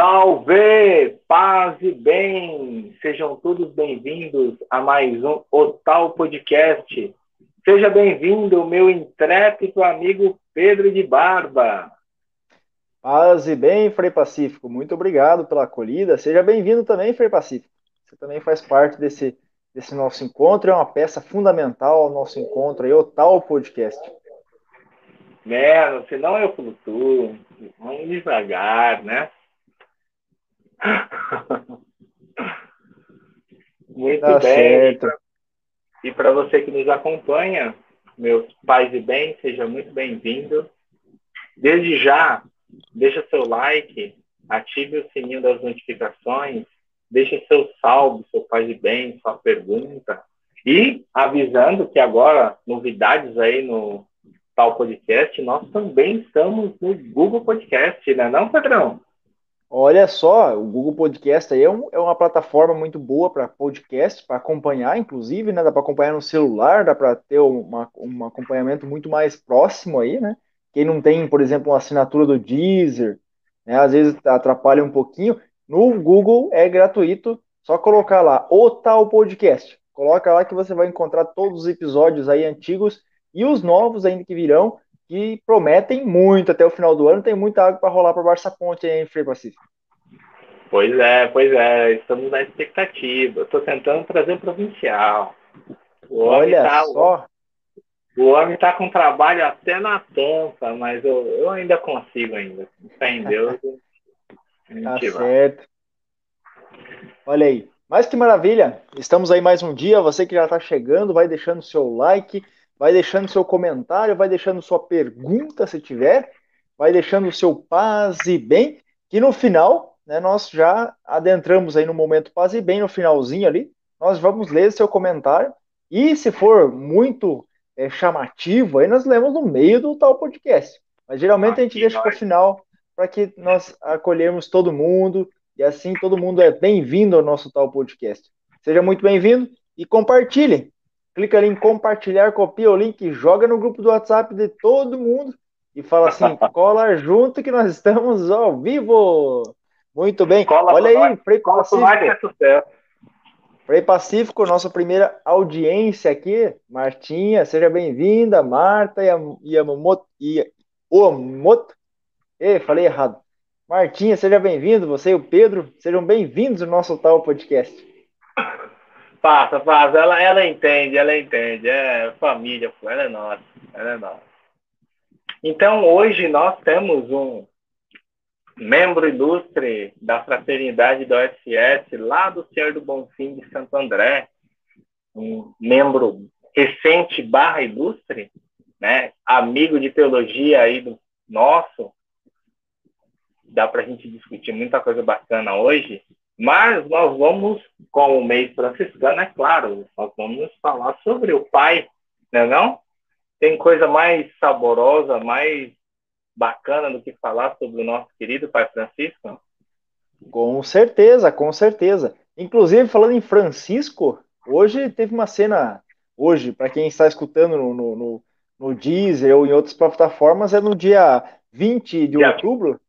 Salve! Paz e bem! Sejam todos bem-vindos a mais um Otal Podcast. Seja bem-vindo, meu intrépido amigo Pedro de Barba. Paz e bem, Frei Pacífico. Muito obrigado pela acolhida. Seja bem-vindo também, Frei Pacífico. Você também faz parte desse, desse nosso encontro, é uma peça fundamental ao nosso encontro aí, Otal Podcast. Né, senão eu flutuo. Vamos devagar, né? Muito tá bem. Certo. E para você que nos acompanha, meus pais e bem, seja muito bem-vindo. Desde já, deixa seu like, ative o sininho das notificações, deixe seu salve, seu pai de bem, sua pergunta. E avisando que agora, novidades aí no tal podcast, nós também estamos no Google Podcast, né não, Pedrão? Olha só, o Google Podcast aí é, um, é uma plataforma muito boa para podcast, para acompanhar, inclusive, né? Dá para acompanhar no celular, dá para ter uma, um acompanhamento muito mais próximo aí, né? Quem não tem, por exemplo, uma assinatura do Deezer, né? Às vezes atrapalha um pouquinho. No Google é gratuito, só colocar lá o tal podcast. Coloca lá que você vai encontrar todos os episódios aí antigos e os novos ainda que virão que prometem muito até o final do ano. Tem muita água para rolar para Barça Ponte em Frei Pacífico. Pois é, pois é, estamos na expectativa. Estou tentando trazer o provincial. O Olha tá, só. O homem está com trabalho até na tampa, mas eu, eu ainda consigo ainda. Fé em Deus. tá certo. Olha aí. Mas que maravilha! Estamos aí mais um dia. Você que já está chegando, vai deixando seu like, vai deixando seu comentário, vai deixando sua pergunta se tiver, vai deixando o seu paz e bem, que no final, né, nós já adentramos aí no momento paz e bem, no finalzinho ali, nós vamos ler seu comentário, e se for muito é, chamativo, aí nós lemos no meio do tal podcast. Mas geralmente a gente deixa para o final, para que nós acolhemos todo mundo, e assim todo mundo é bem-vindo ao nosso tal podcast. Seja muito bem-vindo e compartilhem clica ali em compartilhar, copia o link, joga no grupo do WhatsApp de todo mundo e fala assim: cola junto que nós estamos ao vivo. Muito bem. Cola Olha aí, Frei Pacífico. É Frei Pacífico, nossa primeira audiência aqui. Martinha, seja bem-vinda. Marta Yamamoto. Omoto. Ei, falei errado. Martinha, seja bem-vindo. Você e o Pedro, sejam bem-vindos ao nosso tal podcast. Passa, passa. Ela, ela entende, ela entende. É família. Ela é nossa. Ela é nossa. Então, hoje nós temos um membro ilustre da fraternidade do OSS, lá do Senhor do Bonfim de Santo André, um membro recente barra ilustre, né? amigo de teologia aí do nosso, dá para a gente discutir muita coisa bacana hoje, mas nós vamos, com o mês franciscano, é claro, nós vamos falar sobre o Pai, não é não? Tem coisa mais saborosa, mais bacana do que falar sobre o nosso querido Pai Francisco? Com certeza, com certeza. Inclusive, falando em Francisco, hoje teve uma cena, hoje, para quem está escutando no, no, no, no Deezer ou em outras plataformas, é no dia 20 de outubro,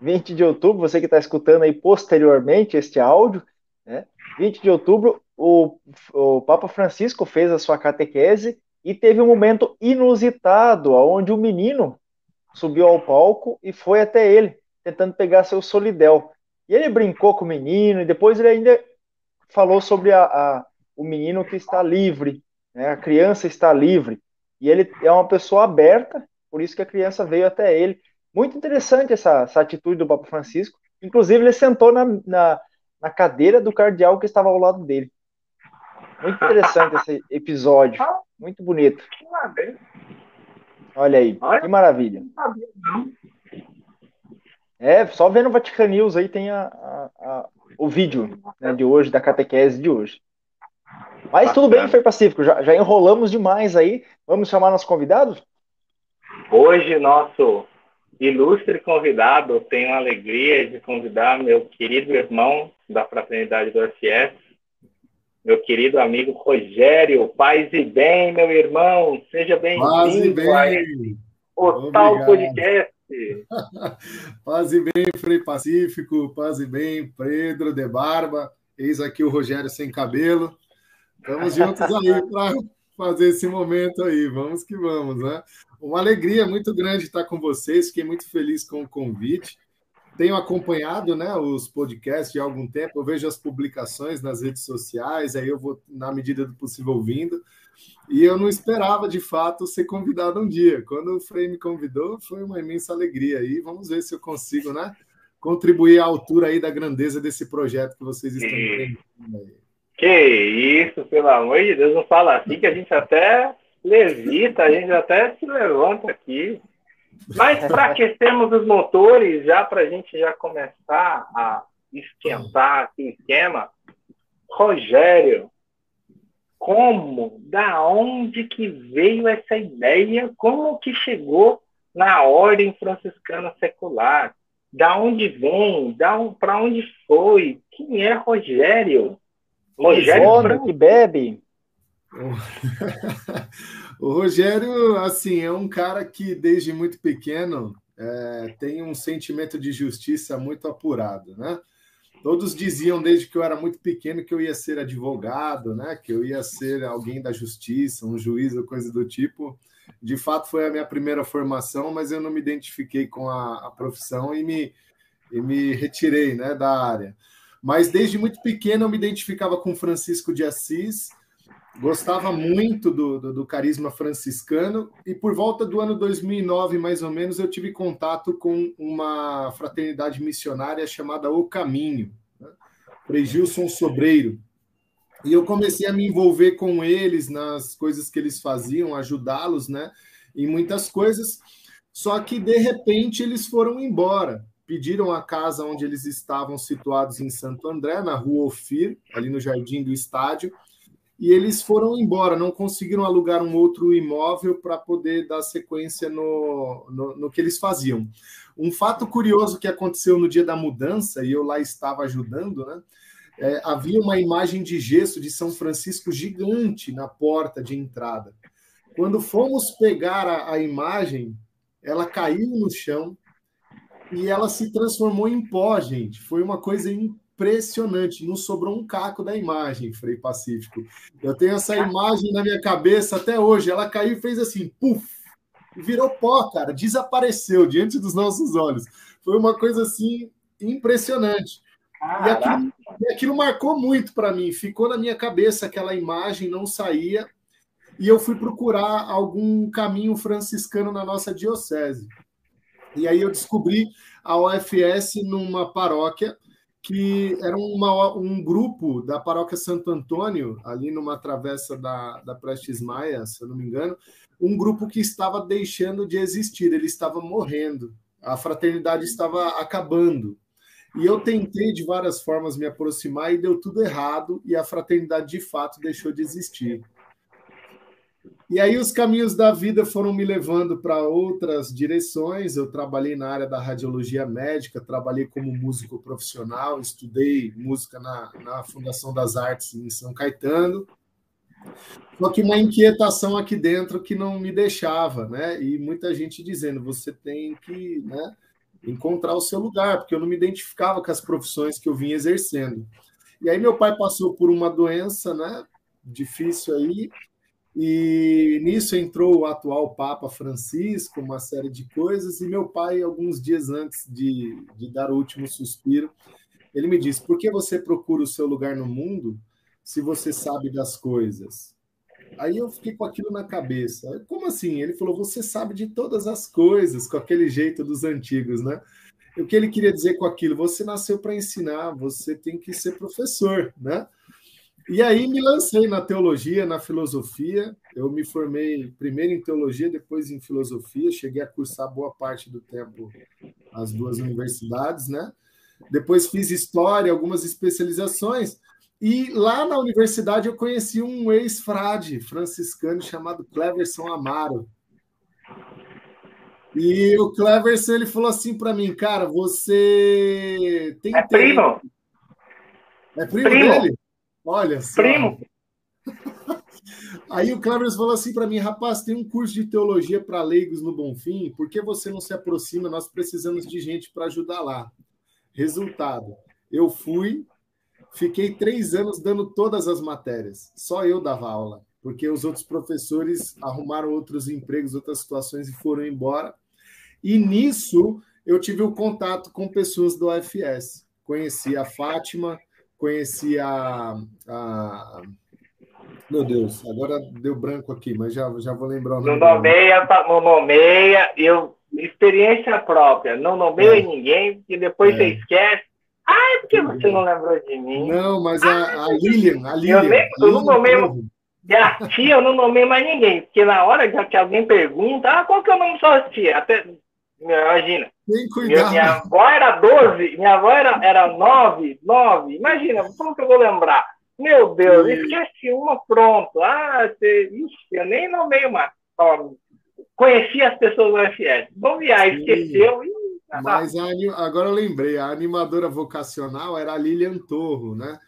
20 de outubro, você que está escutando aí posteriormente este áudio, né? 20 de outubro, o, o Papa Francisco fez a sua catequese e teve um momento inusitado, onde o menino subiu ao palco e foi até ele, tentando pegar seu solidel. E ele brincou com o menino, e depois ele ainda falou sobre a, a o menino que está livre, né? a criança está livre. E ele é uma pessoa aberta, por isso que a criança veio até ele. Muito interessante essa, essa atitude do Papa Francisco. Inclusive, ele sentou na, na, na cadeira do cardeal que estava ao lado dele. Muito interessante esse episódio. Muito bonito. Olha aí, que maravilha. É, só vendo o Vatican News aí tem a, a, a o vídeo né, de hoje, da catequese de hoje. Mas tudo bem, foi pacífico. Já, já enrolamos demais aí. Vamos chamar nossos convidados? Hoje, nosso ilustre convidado, tenho a alegria de convidar meu querido irmão da Fraternidade do FS, meu querido amigo Rogério. Paz e bem, meu irmão. Seja bem-vindo ao o tal podcast. paz e bem, Frei Pacífico, paz e bem, Pedro de Barba, eis aqui o Rogério sem cabelo. Estamos juntos aí para fazer esse momento aí, vamos que vamos, né? Uma alegria muito grande estar com vocês, fiquei muito feliz com o convite. Tenho acompanhado né, os podcasts de algum tempo, eu vejo as publicações nas redes sociais, aí eu vou, na medida do possível, ouvindo. E eu não esperava, de fato, ser convidado um dia. Quando o Frei me convidou, foi uma imensa alegria. E vamos ver se eu consigo, né? Contribuir à altura aí da grandeza desse projeto que vocês estão empreendendo aí. Que isso, pelo amor de Deus, não fala assim que a gente até levita, a gente até se levanta aqui. Mas para aquecermos os motores, já para a gente já começar a esquentar aqui o esquema, Rogério, como, da onde que veio essa ideia, como que chegou na ordem franciscana secular, da onde vem, da para onde foi, quem é Rogério? Rogério que bebe. o Rogério, assim, é um cara que desde muito pequeno é, tem um sentimento de justiça muito apurado, né? Todos diziam desde que eu era muito pequeno que eu ia ser advogado, né? Que eu ia ser alguém da justiça, um juiz ou coisa do tipo. De fato, foi a minha primeira formação, mas eu não me identifiquei com a, a profissão e me, e me retirei, né, da área. Mas desde muito pequeno eu me identificava com Francisco de Assis, gostava muito do, do, do, carisma franciscano e por volta do ano 2009, mais ou menos, eu tive contato com uma fraternidade missionária chamada O Caminho, né? Frei Sobreiro. E eu comecei a me envolver com eles nas coisas que eles faziam, ajudá-los, né, em muitas coisas. Só que de repente eles foram embora. Pediram a casa onde eles estavam situados em Santo André, na rua Ofir, ali no jardim do estádio e eles foram embora, não conseguiram alugar um outro imóvel para poder dar sequência no, no, no, que eles faziam. Um fato curioso que aconteceu no dia da mudança, e eu lá estava ajudando, né? É, havia uma imagem de gesso de São Francisco gigante na porta de entrada. Quando fomos pegar a, a imagem, ela caiu no chão e ela se transformou em pó, gente. Foi uma coisa impressionante. Não sobrou um caco da imagem, Frei Pacífico. Eu tenho essa imagem na minha cabeça até hoje. Ela caiu e fez assim, puf, virou pó, cara, desapareceu diante dos nossos olhos. Foi uma coisa assim impressionante. E aquilo, e aquilo marcou muito para mim. Ficou na minha cabeça aquela imagem, não saía. E eu fui procurar algum caminho franciscano na nossa diocese. E aí eu descobri a UFS numa paróquia que era uma, um grupo da paróquia Santo Antônio, ali numa travessa da, da Prestes Maia, se eu não me engano, um grupo que estava deixando de existir, ele estava morrendo, a fraternidade estava acabando. E eu tentei de várias formas me aproximar e deu tudo errado, e a fraternidade de fato deixou de existir. E aí os caminhos da vida foram me levando para outras direções. Eu trabalhei na área da radiologia médica, trabalhei como músico profissional, estudei música na, na Fundação das Artes em São Caetano. Só que uma inquietação aqui dentro que não me deixava, né? E muita gente dizendo: você tem que né, encontrar o seu lugar, porque eu não me identificava com as profissões que eu vinha exercendo. E aí meu pai passou por uma doença, né? Difícil aí, e nisso entrou o atual Papa Francisco, uma série de coisas, e meu pai, alguns dias antes de, de dar o último suspiro, ele me disse: Por que você procura o seu lugar no mundo se você sabe das coisas? Aí eu fiquei com aquilo na cabeça. Como assim? Ele falou: Você sabe de todas as coisas, com aquele jeito dos antigos, né? O que ele queria dizer com aquilo? Você nasceu para ensinar, você tem que ser professor, né? E aí me lancei na teologia, na filosofia. Eu me formei primeiro em teologia, depois em filosofia. Cheguei a cursar boa parte do tempo as duas universidades, né? Depois fiz história, algumas especializações. E lá na universidade eu conheci um ex-frade franciscano chamado Cleverson Amaro. E o Cleverson ele falou assim para mim, cara, você tem é primo? É primo, primo. dele? Olha só. Primo. Aí o Cleverson falou assim para mim, rapaz, tem um curso de teologia para leigos no Bonfim, por que você não se aproxima? Nós precisamos de gente para ajudar lá. Resultado, eu fui, fiquei três anos dando todas as matérias, só eu dava aula, porque os outros professores arrumaram outros empregos, outras situações e foram embora. E nisso eu tive o contato com pessoas do UFS. Conheci a Fátima, conheci a, a meu Deus, agora deu branco aqui, mas já, já vou lembrar o nome. Não nomeia, não nomeia, eu, experiência própria, não nomeia é. ninguém, e depois é. você esquece. Ai, por que você não lembrou de mim? Não, mas a, a Lilian, a Lilian. Eu, nem, eu não nomeio. Tia, eu não nomeio mais ninguém, porque na hora que alguém pergunta, ah, qual que é o nome da sua tia? Até, imagina. Tem cuidado. Minha, minha avó era 12, minha avó era, era 9, 9. Imagina, como que eu vou lembrar? Meu Deus, e... esqueci uma, pronto. Ah, você... Ixi, eu nem nomeio mais. Ó, conheci as pessoas do FS. Ver, esqueceu. E... Mas a, agora eu lembrei, a animadora vocacional era a Lilian Torro, né?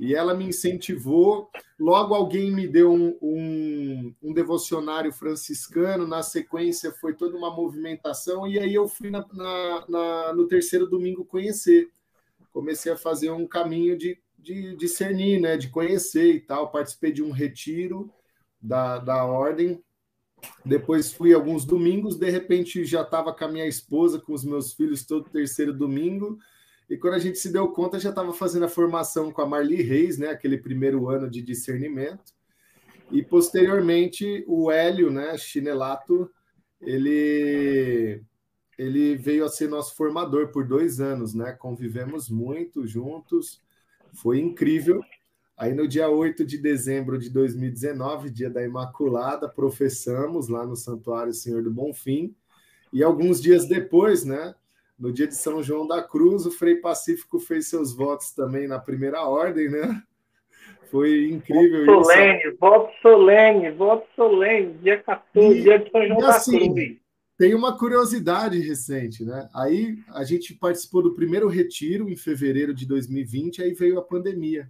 E ela me incentivou. Logo, alguém me deu um, um, um, devocionário franciscano. Na sequência, foi toda uma movimentação. E aí, eu fui na, na, na, no terceiro domingo conhecer. Comecei a fazer um caminho de de discernir, né, de conhecer e tal. Participei de um retiro da, da ordem. Depois fui alguns domingos, de repente já estava com a minha esposa, com os meus filhos, todo terceiro domingo. E quando a gente se deu conta, já estava fazendo a formação com a Marli Reis, né, aquele primeiro ano de discernimento. E posteriormente o Hélio, né, Chinelato, ele ele veio a ser nosso formador por dois anos, né? Convivemos muito juntos. Foi incrível. Aí no dia 8 de dezembro de 2019, dia da Imaculada, professamos lá no Santuário Senhor do Bonfim. E alguns dias depois, né, no dia de São João da Cruz, o Frei Pacífico fez seus votos também na primeira ordem, né? Foi incrível voto solene, isso. Voto solene, voto solene, dia 14, e, dia de São João da assim, Cruz. Tem uma curiosidade recente, né? Aí a gente participou do primeiro retiro em fevereiro de 2020, aí veio a pandemia.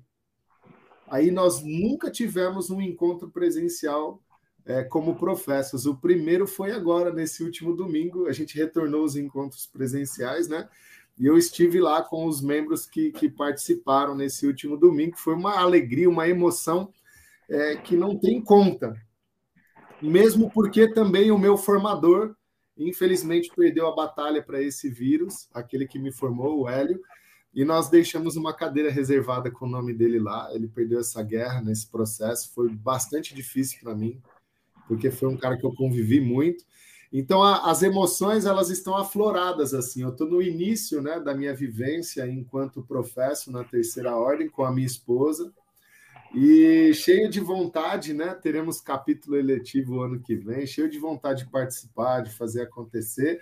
Aí nós nunca tivemos um encontro presencial é, como professores. O primeiro foi agora, nesse último domingo, a gente retornou os encontros presenciais, né? E eu estive lá com os membros que, que participaram nesse último domingo. Foi uma alegria, uma emoção é, que não tem conta. Mesmo porque também o meu formador Infelizmente, perdeu a batalha para esse vírus, aquele que me formou, o Hélio, e nós deixamos uma cadeira reservada com o nome dele lá. Ele perdeu essa guerra nesse processo, foi bastante difícil para mim, porque foi um cara que eu convivi muito. Então, a, as emoções elas estão afloradas assim. Eu estou no início, né, da minha vivência enquanto professo na terceira ordem com a minha esposa. E cheio de vontade, né? Teremos capítulo eletivo ano que vem, cheio de vontade de participar, de fazer acontecer.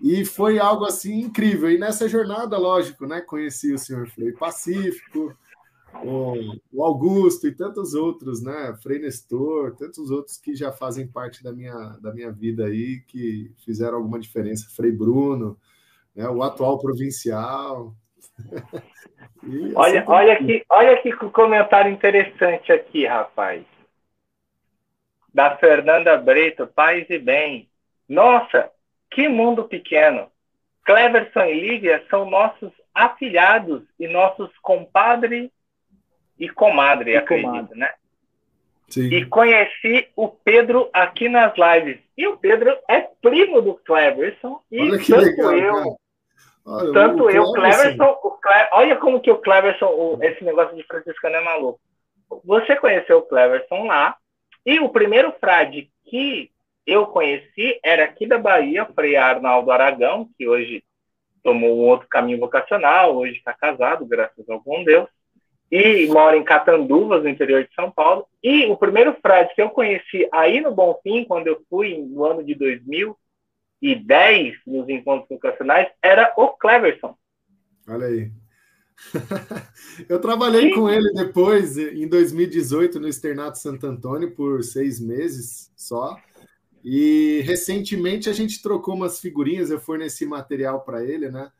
E foi algo assim incrível. E nessa jornada, lógico, né? Conheci o senhor Frei Pacífico, o, Augusto e tantos outros, né? Frei Nestor, tantos outros que já fazem parte da minha, da minha vida aí, que fizeram alguma diferença. Frei Bruno, né? o atual provincial. olha, olha aqui, olha que comentário interessante aqui, rapaz. Da Fernanda Brito, paz e bem. Nossa, que mundo pequeno. Cleverson e Lívia são nossos afilhados e nossos compadre e comadre, e acredito, comadre. né? Sim. E conheci o Pedro aqui nas lives. E o Pedro é primo do Cleverson. E Olha que legal, eu, cara. Olha, Tanto o eu, o Cleverson, o Cle... olha como que o Cleverson, o... esse negócio de franciscano é maluco. Você conheceu o Cleverson lá, e o primeiro frade que eu conheci era aqui da Bahia, Frei Arnaldo Aragão, que hoje tomou um outro caminho vocacional, hoje está casado, graças ao bom Deus, e mora em Catanduvas, no interior de São Paulo. E o primeiro frade que eu conheci aí no Bonfim, quando eu fui no ano de 2000, e 10 nos encontros vocacionais era o Cleverson. Olha aí. Eu trabalhei Sim. com ele depois, em 2018, no Externato Santo Antônio, por seis meses só. E recentemente a gente trocou umas figurinhas, eu forneci material para ele, né?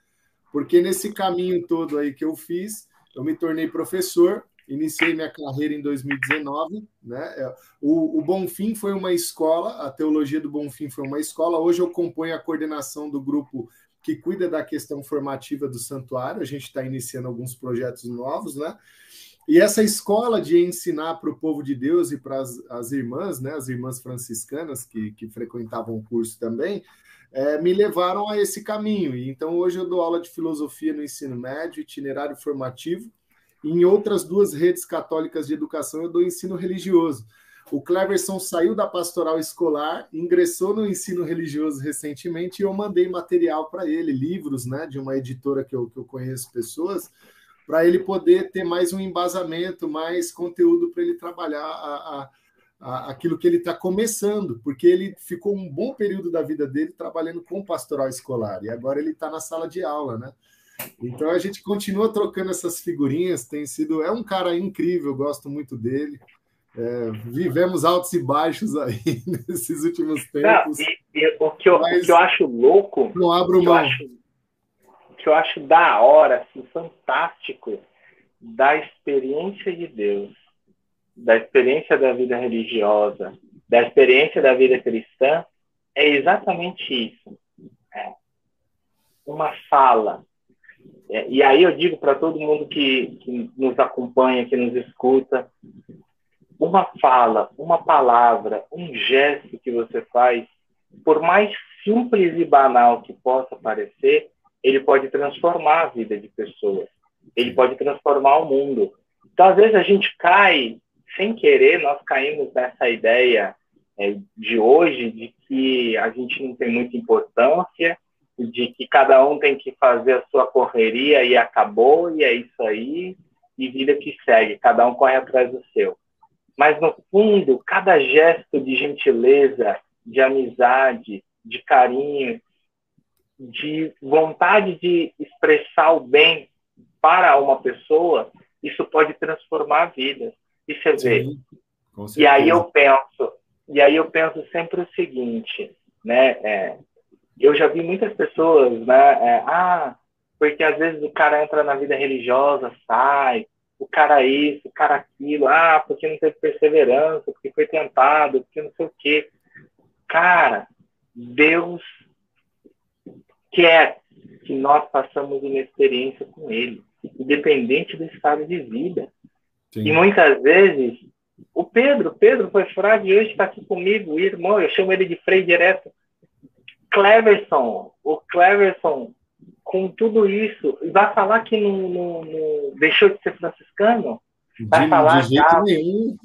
Porque nesse caminho todo aí que eu fiz, eu me tornei professor iniciei minha carreira em 2019. Né? É, o, o Bonfim foi uma escola, a teologia do Bonfim foi uma escola. Hoje eu componho a coordenação do grupo que cuida da questão formativa do santuário. A gente está iniciando alguns projetos novos, né? E essa escola de ensinar para o povo de Deus e para as, irmãs, né, as irmãs franciscanas que, que frequentavam o curso também, é, me levaram a esse caminho. Então hoje eu dou aula de filosofia no ensino médio, itinerário formativo, e em outras duas redes católicas de educação eu dou ensino religioso. O Cleverson saiu da pastoral escolar, ingressou no ensino religioso recentemente e eu mandei material para ele, livros né, de uma editora que eu, que eu conheço pessoas, para ele poder ter mais um embasamento, mais conteúdo para ele trabalhar a, a, a, aquilo que ele está começando, porque ele ficou um bom período da vida dele trabalhando com pastoral escolar e agora ele está na sala de aula, né? Então a gente continua trocando essas figurinhas, tem sido é um cara incrível, gosto muito dele. É, vivemos altos e baixos aí nesses últimos tempos. Não, e, e, o, que eu, o que eu acho louco, não abro mão. Acho, que eu acho da hora, assim, fantástico, da experiência de Deus, da experiência da vida religiosa, da experiência da vida cristã, é exatamente isso. É uma fala. É, e aí eu digo para todo mundo que, que nos acompanha, que nos escuta, uma fala, uma palavra, um gesto que você faz, por mais simples e banal que possa parecer, ele pode transformar a vida de pessoas. Ele pode transformar o mundo. Então, às vezes, a gente cai, sem querer, nós caímos nessa ideia é, de hoje de que a gente não tem muita importância, de que cada um tem que fazer a sua correria e acabou, e é isso aí, e vida que segue, cada um corre atrás do seu. Mas, no fundo, cada gesto de gentileza, de amizade, de carinho, de vontade de expressar o bem para uma pessoa, isso pode transformar vidas. E você vê. e aí eu penso, e aí eu penso sempre o seguinte, né? É, eu já vi muitas pessoas, né? É, ah, porque às vezes o cara entra na vida religiosa, sai, o cara isso, o cara aquilo, ah, porque não teve perseverança, porque foi tentado, porque não sei o quê. Cara, Deus quer que nós passamos uma experiência com ele, independente do estado de vida. Sim. E muitas vezes, o Pedro, Pedro foi frade e hoje está aqui comigo, o irmão, eu chamo ele de Frei direto. Cleverson, o Cleverson, com tudo isso, vai falar que não, não, não deixou de ser franciscano? Vai de, falar de jeito nenhum.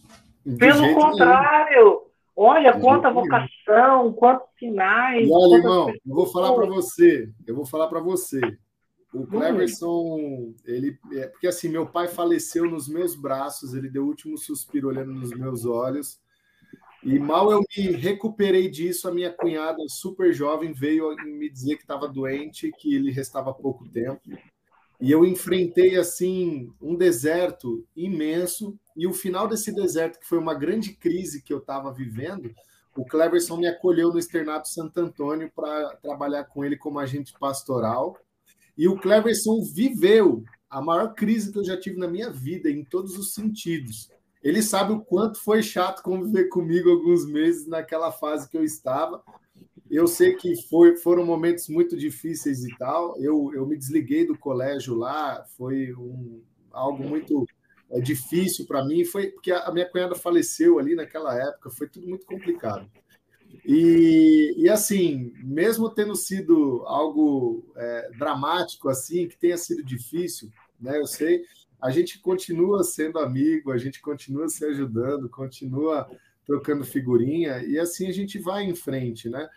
De Pelo contrário, nenhum. Olha quanta vocação, quantos sinais. E olha, irmão, pessoas. eu vou falar para você, eu vou falar para você. O Cleverson, ele. É, porque assim, meu pai faleceu nos meus braços, ele deu o último suspiro olhando nos meus olhos. E mal eu me recuperei disso, a minha cunhada, super jovem, veio me dizer que estava doente, que ele restava pouco tempo. E eu enfrentei assim um deserto imenso e o final desse deserto, que foi uma grande crise que eu estava vivendo, o Cleverson me acolheu no Externato Santo Antônio para trabalhar com ele como agente pastoral. E o Cleverson viveu a maior crise que eu já tive na minha vida, em todos os sentidos. Ele sabe o quanto foi chato conviver comigo alguns meses naquela fase que eu estava, eu sei que foi, foram momentos muito difíceis e tal. Eu, eu me desliguei do colégio lá, foi um, algo muito é, difícil para mim. Foi porque a minha cunhada faleceu ali naquela época, foi tudo muito complicado. E, e assim, mesmo tendo sido algo é, dramático assim, que tenha sido difícil, né? Eu sei, a gente continua sendo amigo, a gente continua se ajudando, continua trocando figurinha e assim a gente vai em frente, né?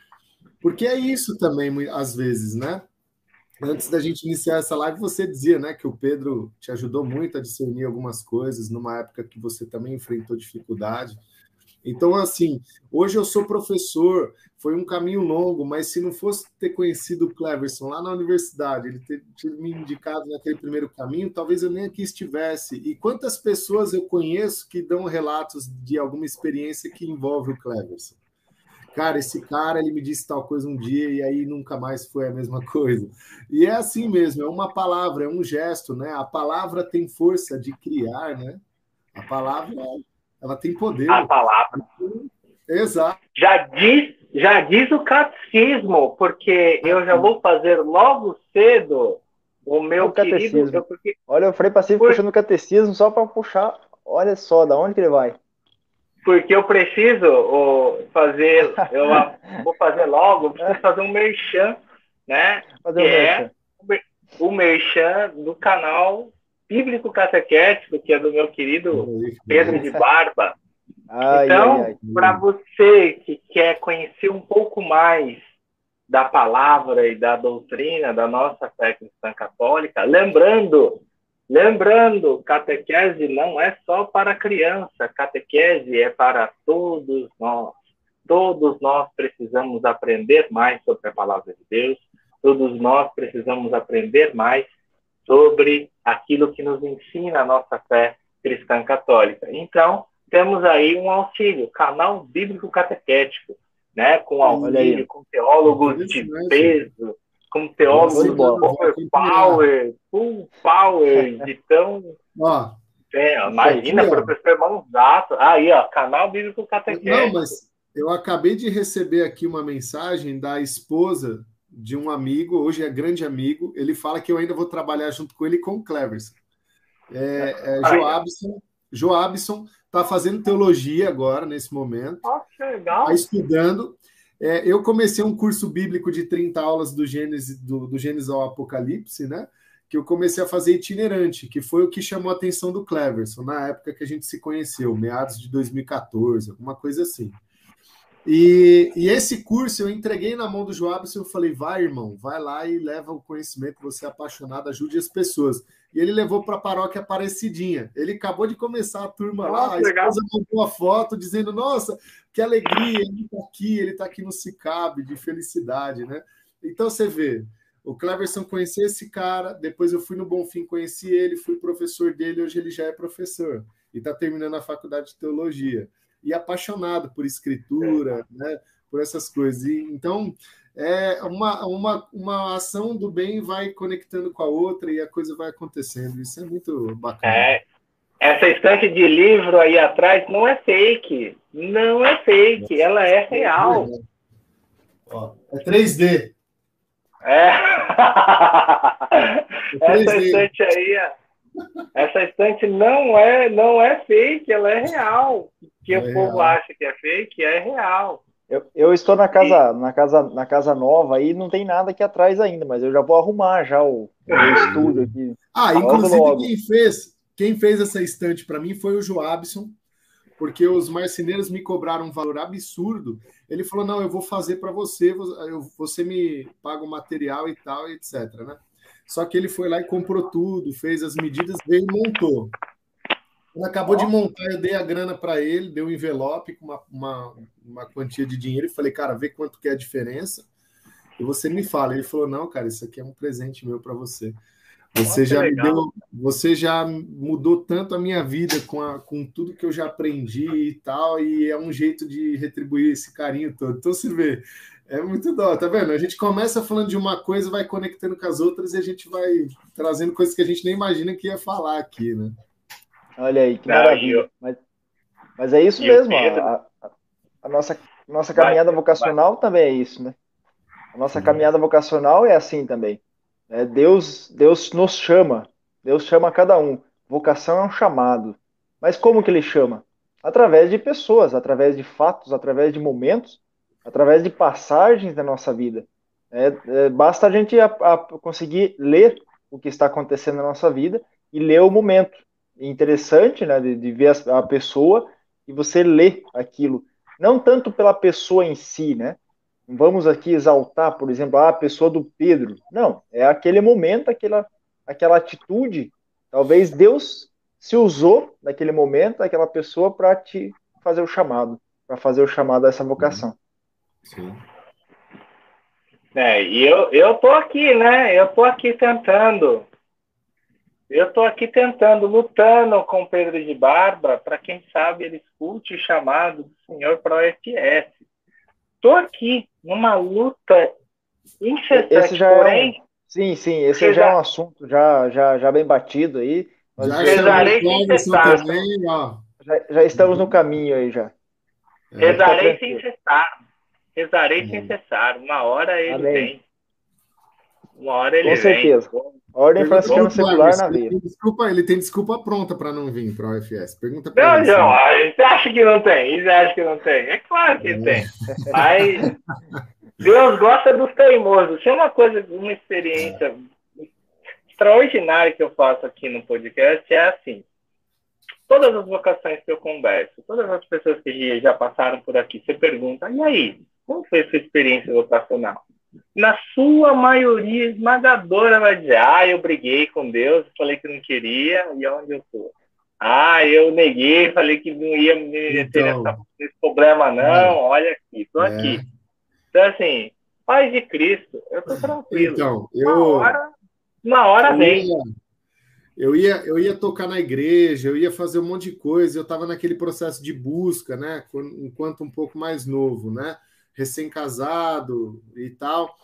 Porque é isso também, às vezes, né? Antes da gente iniciar essa live, você dizia né, que o Pedro te ajudou muito a discernir algumas coisas numa época que você também enfrentou dificuldade. Então, assim, hoje eu sou professor, foi um caminho longo, mas se não fosse ter conhecido o Cleverson lá na universidade, ele ter, ter me indicado naquele primeiro caminho, talvez eu nem aqui estivesse. E quantas pessoas eu conheço que dão relatos de alguma experiência que envolve o Cleverson? cara, esse cara ele me disse tal coisa um dia e aí nunca mais foi a mesma coisa. E é assim mesmo, é uma palavra, é um gesto, né? A palavra tem força de criar, né? A palavra, ela tem poder. A palavra. Exato. Já diz, já diz o catecismo, porque eu já vou fazer logo cedo o meu o querido. Eu, porque... Olha, o Frei Pacífico Por... puxando o catecismo só para puxar. Olha só, da onde que ele vai? Porque eu preciso fazer, eu vou fazer logo, preciso fazer um merchan, né? Fazer um que é merchan. é o merchan do canal Bíblico Catequético, que é do meu querido Pedro de Barba. Ai, então, para você que quer conhecer um pouco mais da palavra e da doutrina da nossa fé cristã católica, lembrando, lembrando, catequese não é só para criança, catequese é para todos nós. Todos nós precisamos aprender mais sobre a palavra de Deus, todos nós precisamos aprender mais sobre aquilo que nos ensina a nossa fé cristã católica. Então, temos aí um auxílio, canal bíblico catequético, né, com auxílio, com teólogos de peso, com teólogos power, full power, de tão... Ó, é, imagina, aqui, professor Mãozato. Aí, ó, canal bíblico catequético. Não, mas eu acabei de receber aqui uma mensagem da esposa de um amigo, hoje é grande amigo, ele fala que eu ainda vou trabalhar junto com ele com o Cleverson. É, é Joabson, Joabson está fazendo teologia agora, nesse momento. Nossa, legal. Está estudando. É, eu comecei um curso bíblico de 30 aulas do Gênesis, do, do Gênesis ao Apocalipse, né? Que eu comecei a fazer itinerante, que foi o que chamou a atenção do Cleverson, na época que a gente se conheceu, meados de 2014, alguma coisa assim. E, e, esse curso eu entreguei na mão do Joabson, eu falei, vai, irmão, vai lá e leva o conhecimento, você é apaixonado, ajude as pessoas. E ele levou para a paróquia Aparecidinha. Ele acabou de começar a turma nossa, lá, a legal. esposa mandou a foto dizendo, nossa, que alegria, ele está aqui, ele está aqui no Cicabe, de felicidade, né? Então você vê, o Cleverson conhecia esse cara, depois eu fui no Bonfim, conheci ele, fui professor dele, hoje ele já é professor e está terminando a faculdade de teologia e apaixonado por escritura, é. né, por essas coisas. E, então, é uma, uma, uma ação do bem vai conectando com a outra e a coisa vai acontecendo. Isso é muito bacana. É. Essa estante de livro aí atrás não é fake. Não é fake, ela é real. Ó, é 3D. É. Essa estante aí, essa estante não é, não é fake, ela é real que é o povo acha que é fake é real. Eu, eu estou na casa, e... na casa, na casa nova aí, não tem nada aqui atrás ainda, mas eu já vou arrumar já o, o estúdio aqui. Ah, inclusive logo. quem fez, quem fez essa estante para mim foi o Joabson, porque os marceneiros me cobraram um valor absurdo. Ele falou: "Não, eu vou fazer para você, você me paga o material e tal, etc, né? Só que ele foi lá e comprou tudo, fez as medidas, veio e montou. Ele acabou de montar, eu dei a grana para ele, dei um envelope com uma, uma, uma quantia de dinheiro e falei, cara, vê quanto que é a diferença. E você me fala. Ele falou, não, cara, isso aqui é um presente meu para você. Você Nossa, já me deu, você já mudou tanto a minha vida com, a, com tudo que eu já aprendi e tal, e é um jeito de retribuir esse carinho todo. Então você vê, é muito dó, tá vendo? A gente começa falando de uma coisa, vai conectando com as outras e a gente vai trazendo coisas que a gente nem imagina que ia falar aqui, né? Olha aí, que maravilha. Mas, mas é isso mesmo. A, a, a, nossa, nossa caminhada vai, vocacional vai. também é isso, né? A nossa caminhada vocacional é assim também. É, Deus, Deus nos chama. Deus chama cada um. Vocação é um chamado. Mas como que ele chama? Através de pessoas, através de fatos, através de momentos, através de passagens da nossa vida. É, é, basta a gente a, a conseguir ler o que está acontecendo na nossa vida e ler o momento interessante, né, de, de ver a, a, pessoa e você ler aquilo, não tanto pela pessoa em si, né? Vamos aqui exaltar, por exemplo, a pessoa do Pedro. Não, é aquele momento, aquela, aquela atitude. Talvez Deus se usou naquele momento, aquela pessoa para te fazer o chamado, para fazer o chamado a essa vocação. Sim. É, e eu, eu tô aqui, né? Eu tô aqui tentando eu estou aqui tentando, lutando com Pedro de Barba, para quem sabe ele escute o chamado do Senhor para o FS. Estou aqui numa luta incessante, esse já porém... É um... Sim, sim, esse já, já é um assunto já, já, já bem batido aí. Já, Rezarei sem cessar. Também, ó. Já, já, estamos no caminho aí já. Rezarei sem cessar. Rezarei sem cessar. Uma hora ele Amém. vem. Uma hora ele Com certeza. Ordem franciscana secular na veia. Desculpa, ele tem desculpa pronta para não vir para a UFS. Pergunta para ele. Não, não, você acha que não tem? Você acha que não tem? É claro que é. tem. Mas Deus gosta dos teimosos. Isso é uma coisa, uma experiência extraordinária que eu faço aqui no podcast é assim. Todas as vocações que eu converso, todas as pessoas que já passaram por aqui, você pergunta, e aí, como foi a sua experiência vocacional? Na sua maioria esmagadora vai dizer, ah, eu briguei com Deus, falei que não queria, e onde eu estou? Ah, eu neguei, falei que não ia me então, nesse problema, não, é. olha aqui, estou é. aqui. Então, assim, paz de Cristo, eu estou tranquilo. Então, eu... Uma hora, uma hora eu vem. Ia, eu ia, eu ia tocar na igreja, eu ia fazer um monte de coisa, eu estava naquele processo de busca, né, enquanto um pouco mais novo, né, recém-casado e tal.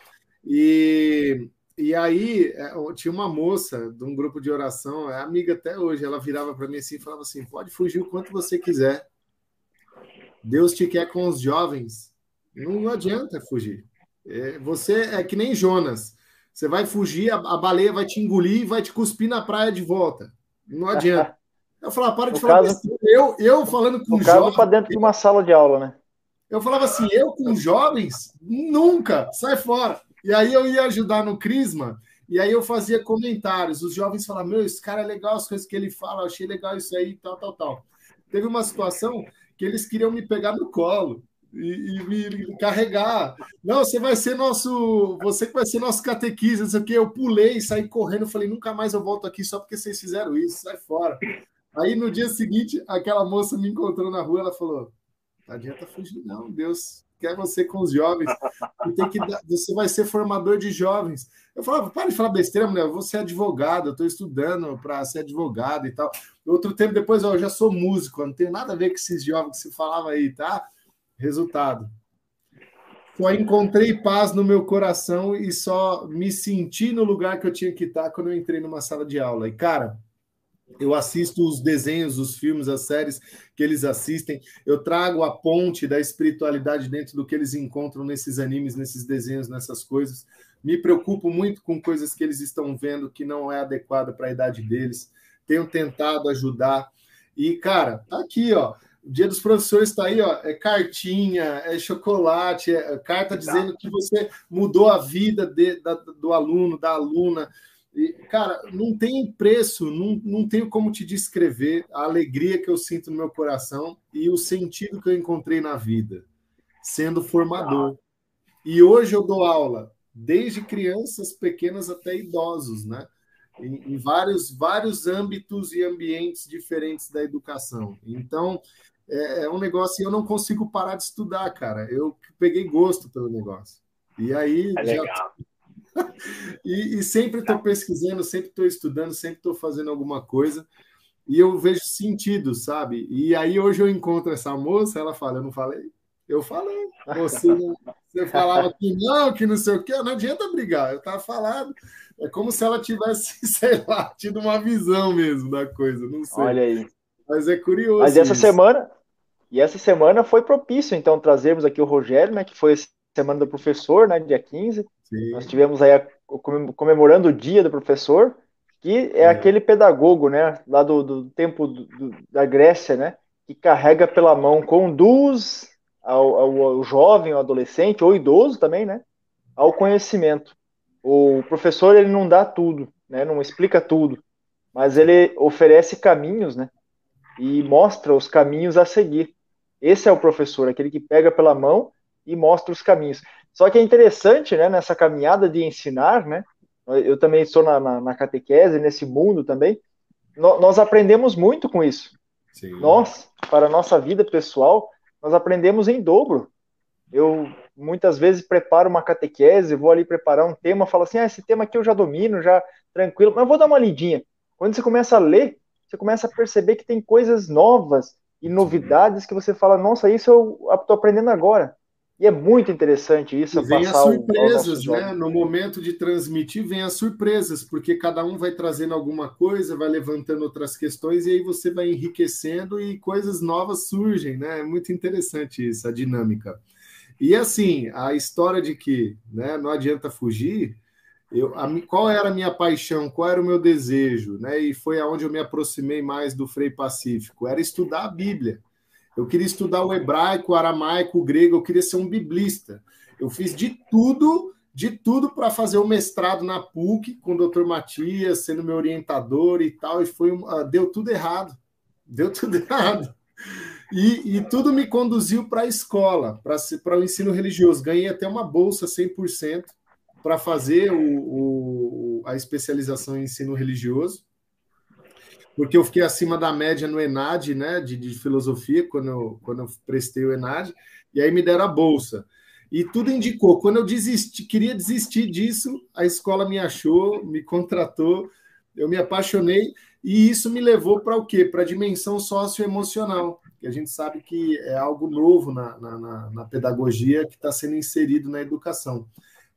E, e aí é, tinha uma moça de um grupo de oração, é amiga até hoje, ela virava para mim assim e falava assim: pode fugir o quanto você quiser. Deus te quer com os jovens. Não, adianta fugir. É, você é que nem Jonas. Você vai fugir, a, baleia vai te engolir e vai te cuspir na praia de volta. Não adianta. Eu falava, para de no falar caso, eu, eu falando com jovens. para dentro de uma sala de aula, né? Eu falava assim, eu com jovens, nunca, sai fora. E aí eu ia ajudar no Crisma, e aí eu fazia comentários. Os jovens falavam, meu, esse cara é legal, as coisas que ele fala, achei legal isso aí, tal, tal, tal. Teve uma situação que eles queriam me pegar no colo e, e me carregar. Não, você vai ser nosso, você que vai ser nosso catequista, não sei o quê. Eu pulei, saí correndo, falei, nunca mais eu volto aqui só porque vocês fizeram isso, sai fora. Aí no dia seguinte, aquela moça me encontrou na rua, ela falou: não adianta fugir, não. Deus quer você com os jovens. tem que dar, você vai ser formador de jovens. Eu falava, para de falar besteira, mulher. Eu vou ser advogado, eu estou estudando para ser advogado e tal. Outro tempo depois, ó, eu já sou músico, não tenho nada a ver com esses jovens que se falava aí, tá? Resultado. Só encontrei paz no meu coração e só me senti no lugar que eu tinha que estar quando eu entrei numa sala de aula. E, cara, eu assisto os desenhos, os filmes, as séries que eles assistem, eu trago a ponte da espiritualidade dentro do que eles encontram nesses animes, nesses desenhos, nessas coisas. Me preocupo muito com coisas que eles estão vendo que não é adequada para a idade deles. Tenho tentado ajudar. E, cara, tá aqui, ó. O dia dos professores está aí, ó. É cartinha, é chocolate, é carta dizendo que você mudou a vida de, da, do aluno, da aluna. E, cara, não tem preço, não, não tenho como te descrever a alegria que eu sinto no meu coração e o sentido que eu encontrei na vida, sendo formador. E hoje eu dou aula, desde crianças pequenas até idosos, né? Em, em vários, vários âmbitos e ambientes diferentes da educação. Então, é, é um negócio e eu não consigo parar de estudar, cara. Eu peguei gosto pelo negócio. E aí é já, e, e, sempre estou pesquisando, sempre estou estudando, sempre estou fazendo alguma coisa. E eu vejo sentido, sabe? E aí hoje eu encontro essa moça, ela fala, eu não falei? Eu falei. Você, você falava que não, que não sei o quê, não adianta brigar. Eu estava falando. É como se ela tivesse, sei lá, tido uma visão mesmo da coisa, não sei. Olha aí. Mas é curioso. Mas essa isso. semana, e essa semana foi propício, então, trazermos aqui o Rogério, né, que foi a semana do professor, né, dia 15. Sim. Nós tivemos aí a, comemorando o dia do professor, que é, é. aquele pedagogo, né, lá do, do tempo do, do, da Grécia, né, que carrega pela mão, conduz ao, ao, ao jovem, ao adolescente, ou idoso também, né, ao conhecimento. O professor, ele não dá tudo, né, não explica tudo, mas ele oferece caminhos, né, e mostra os caminhos a seguir. Esse é o professor, aquele que pega pela mão e mostra os caminhos. Só que é interessante, né, nessa caminhada de ensinar, né, eu também estou na, na, na catequese, nesse mundo também, no, nós aprendemos muito com isso. Sim. Nós, para a nossa vida pessoal, nós aprendemos em dobro. Eu muitas vezes preparo uma catequese, vou ali preparar um tema, falo assim, ah, esse tema aqui eu já domino, já tranquilo, mas vou dar uma lidinha. Quando você começa a ler, você começa a perceber que tem coisas novas e novidades que você fala, nossa, isso eu estou aprendendo agora. E é muito interessante isso. E vem as surpresas, né? No momento de transmitir, vem as surpresas, porque cada um vai trazendo alguma coisa, vai levantando outras questões, e aí você vai enriquecendo e coisas novas surgem, né? É muito interessante isso, a dinâmica. E assim, a história de que né, não adianta fugir, eu, a, qual era a minha paixão, qual era o meu desejo, né? E foi aonde eu me aproximei mais do Frei Pacífico, era estudar a Bíblia. Eu queria estudar o hebraico, o aramaico, o grego, eu queria ser um biblista. Eu fiz de tudo, de tudo para fazer o mestrado na PUC com o Dr. Matias, sendo meu orientador e tal, e foi deu tudo errado. Deu tudo errado. E, e tudo me conduziu para a escola, para o ensino religioso. Ganhei até uma bolsa 100% para fazer o, o, a especialização em ensino religioso, porque eu fiquei acima da média no ENAD, né, de, de filosofia, quando eu, quando eu prestei o ENAD, e aí me deram a bolsa. E tudo indicou. Quando eu desisti, queria desistir disso, a escola me achou, me contratou, eu me apaixonei, e isso me levou para o quê? Para a dimensão socioemocional, que a gente sabe que é algo novo na, na, na pedagogia que está sendo inserido na educação.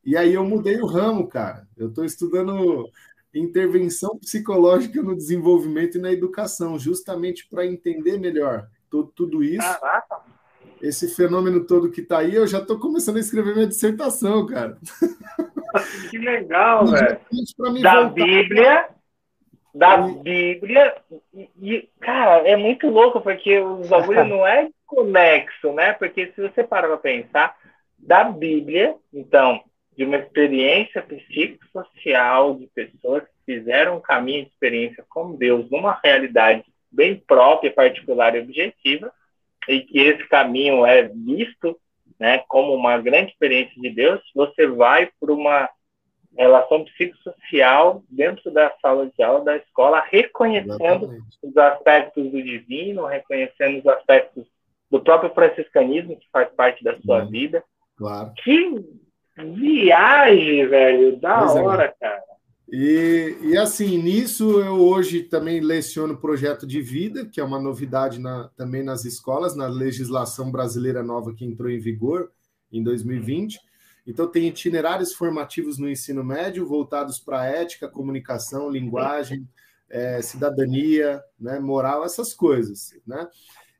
E aí eu mudei o ramo, cara. Eu estou estudando intervenção psicológica no desenvolvimento e na educação, justamente para entender melhor tudo, tudo isso. Caraca. Esse fenômeno todo que está aí, eu já estou começando a escrever minha dissertação, cara. Que legal, velho. Da voltar. Bíblia, da e... Bíblia, e, cara, é muito louco, porque os bagulho não é conexo, né? Porque se você parar para pensar, da Bíblia, então, de uma experiência psicossocial de pessoas que fizeram um caminho de experiência com Deus numa realidade bem própria, particular e objetiva, e que esse caminho é visto né, como uma grande experiência de Deus, você vai por uma relação psicossocial dentro da sala de aula da escola, reconhecendo Exatamente. os aspectos do divino, reconhecendo os aspectos do próprio franciscanismo, que faz parte da sua uhum. vida. Claro. Que Viagem, velho, da pois é. hora, é. cara. E, e assim, nisso eu hoje também leciono projeto de vida, que é uma novidade na, também nas escolas, na legislação brasileira nova que entrou em vigor em 2020. Então, tem itinerários formativos no ensino médio voltados para ética, comunicação, linguagem, é, cidadania, né, moral, essas coisas. Né?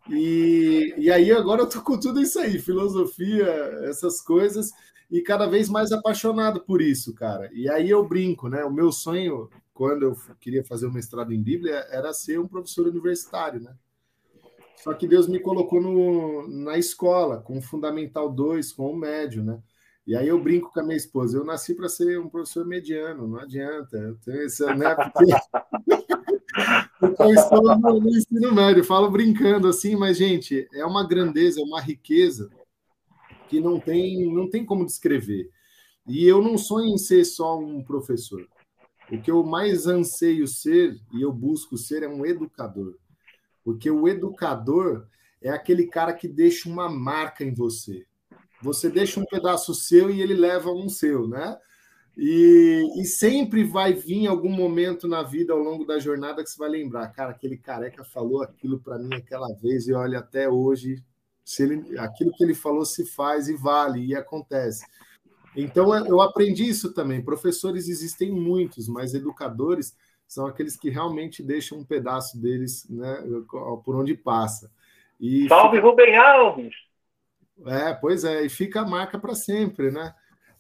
E, e aí, agora eu estou com tudo isso aí, filosofia, essas coisas e cada vez mais apaixonado por isso, cara. E aí eu brinco, né? O meu sonho, quando eu queria fazer o mestrado em Bíblia, era ser um professor universitário, né? Só que Deus me colocou no, na escola, com o Fundamental 2, com o médio, né? E aí eu brinco com a minha esposa, eu nasci para ser um professor mediano, não adianta. Esse, né? Porque... eu estou no ensino médio, falo brincando assim, mas, gente, é uma grandeza, é uma riqueza que não tem, não tem como descrever. E eu não sonho em ser só um professor. O que eu mais anseio ser e eu busco ser é um educador. Porque o educador é aquele cara que deixa uma marca em você. Você deixa um pedaço seu e ele leva um seu, né? E, e, sempre vai vir algum momento na vida ao longo da jornada que você vai lembrar, cara, aquele careca falou aquilo para mim aquela vez e olha até hoje se ele, aquilo que ele falou se faz e vale e acontece. Então eu aprendi isso também. Professores existem muitos, mas educadores são aqueles que realmente deixam um pedaço deles, né, por onde passa. E Salve fica... Rubem Alves. É, pois é, e fica a marca para sempre, né?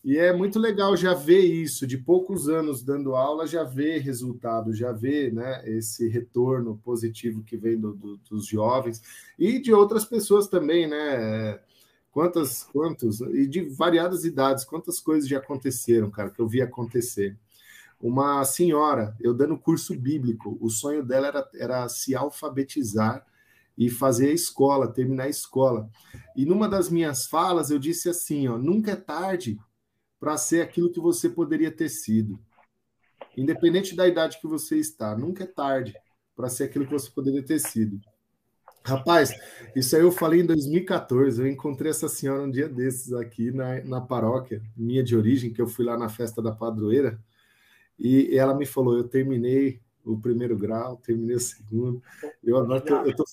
E é muito legal já ver isso, de poucos anos dando aula, já ver resultado, já ver né, esse retorno positivo que vem do, do, dos jovens e de outras pessoas também, né? Quantas, quantos, e de variadas idades, quantas coisas já aconteceram, cara, que eu vi acontecer. Uma senhora, eu dando curso bíblico, o sonho dela era, era se alfabetizar e fazer a escola, terminar a escola. E numa das minhas falas eu disse assim, ó, nunca é tarde para ser aquilo que você poderia ter sido. Independente da idade que você está, nunca é tarde para ser aquilo que você poderia ter sido. Rapaz, isso aí eu falei em 2014. Eu encontrei essa senhora um dia desses aqui na, na paróquia, minha de origem, que eu fui lá na festa da padroeira, e ela me falou: Eu terminei o primeiro grau, terminei o segundo. Eu agora tô, eu, tô,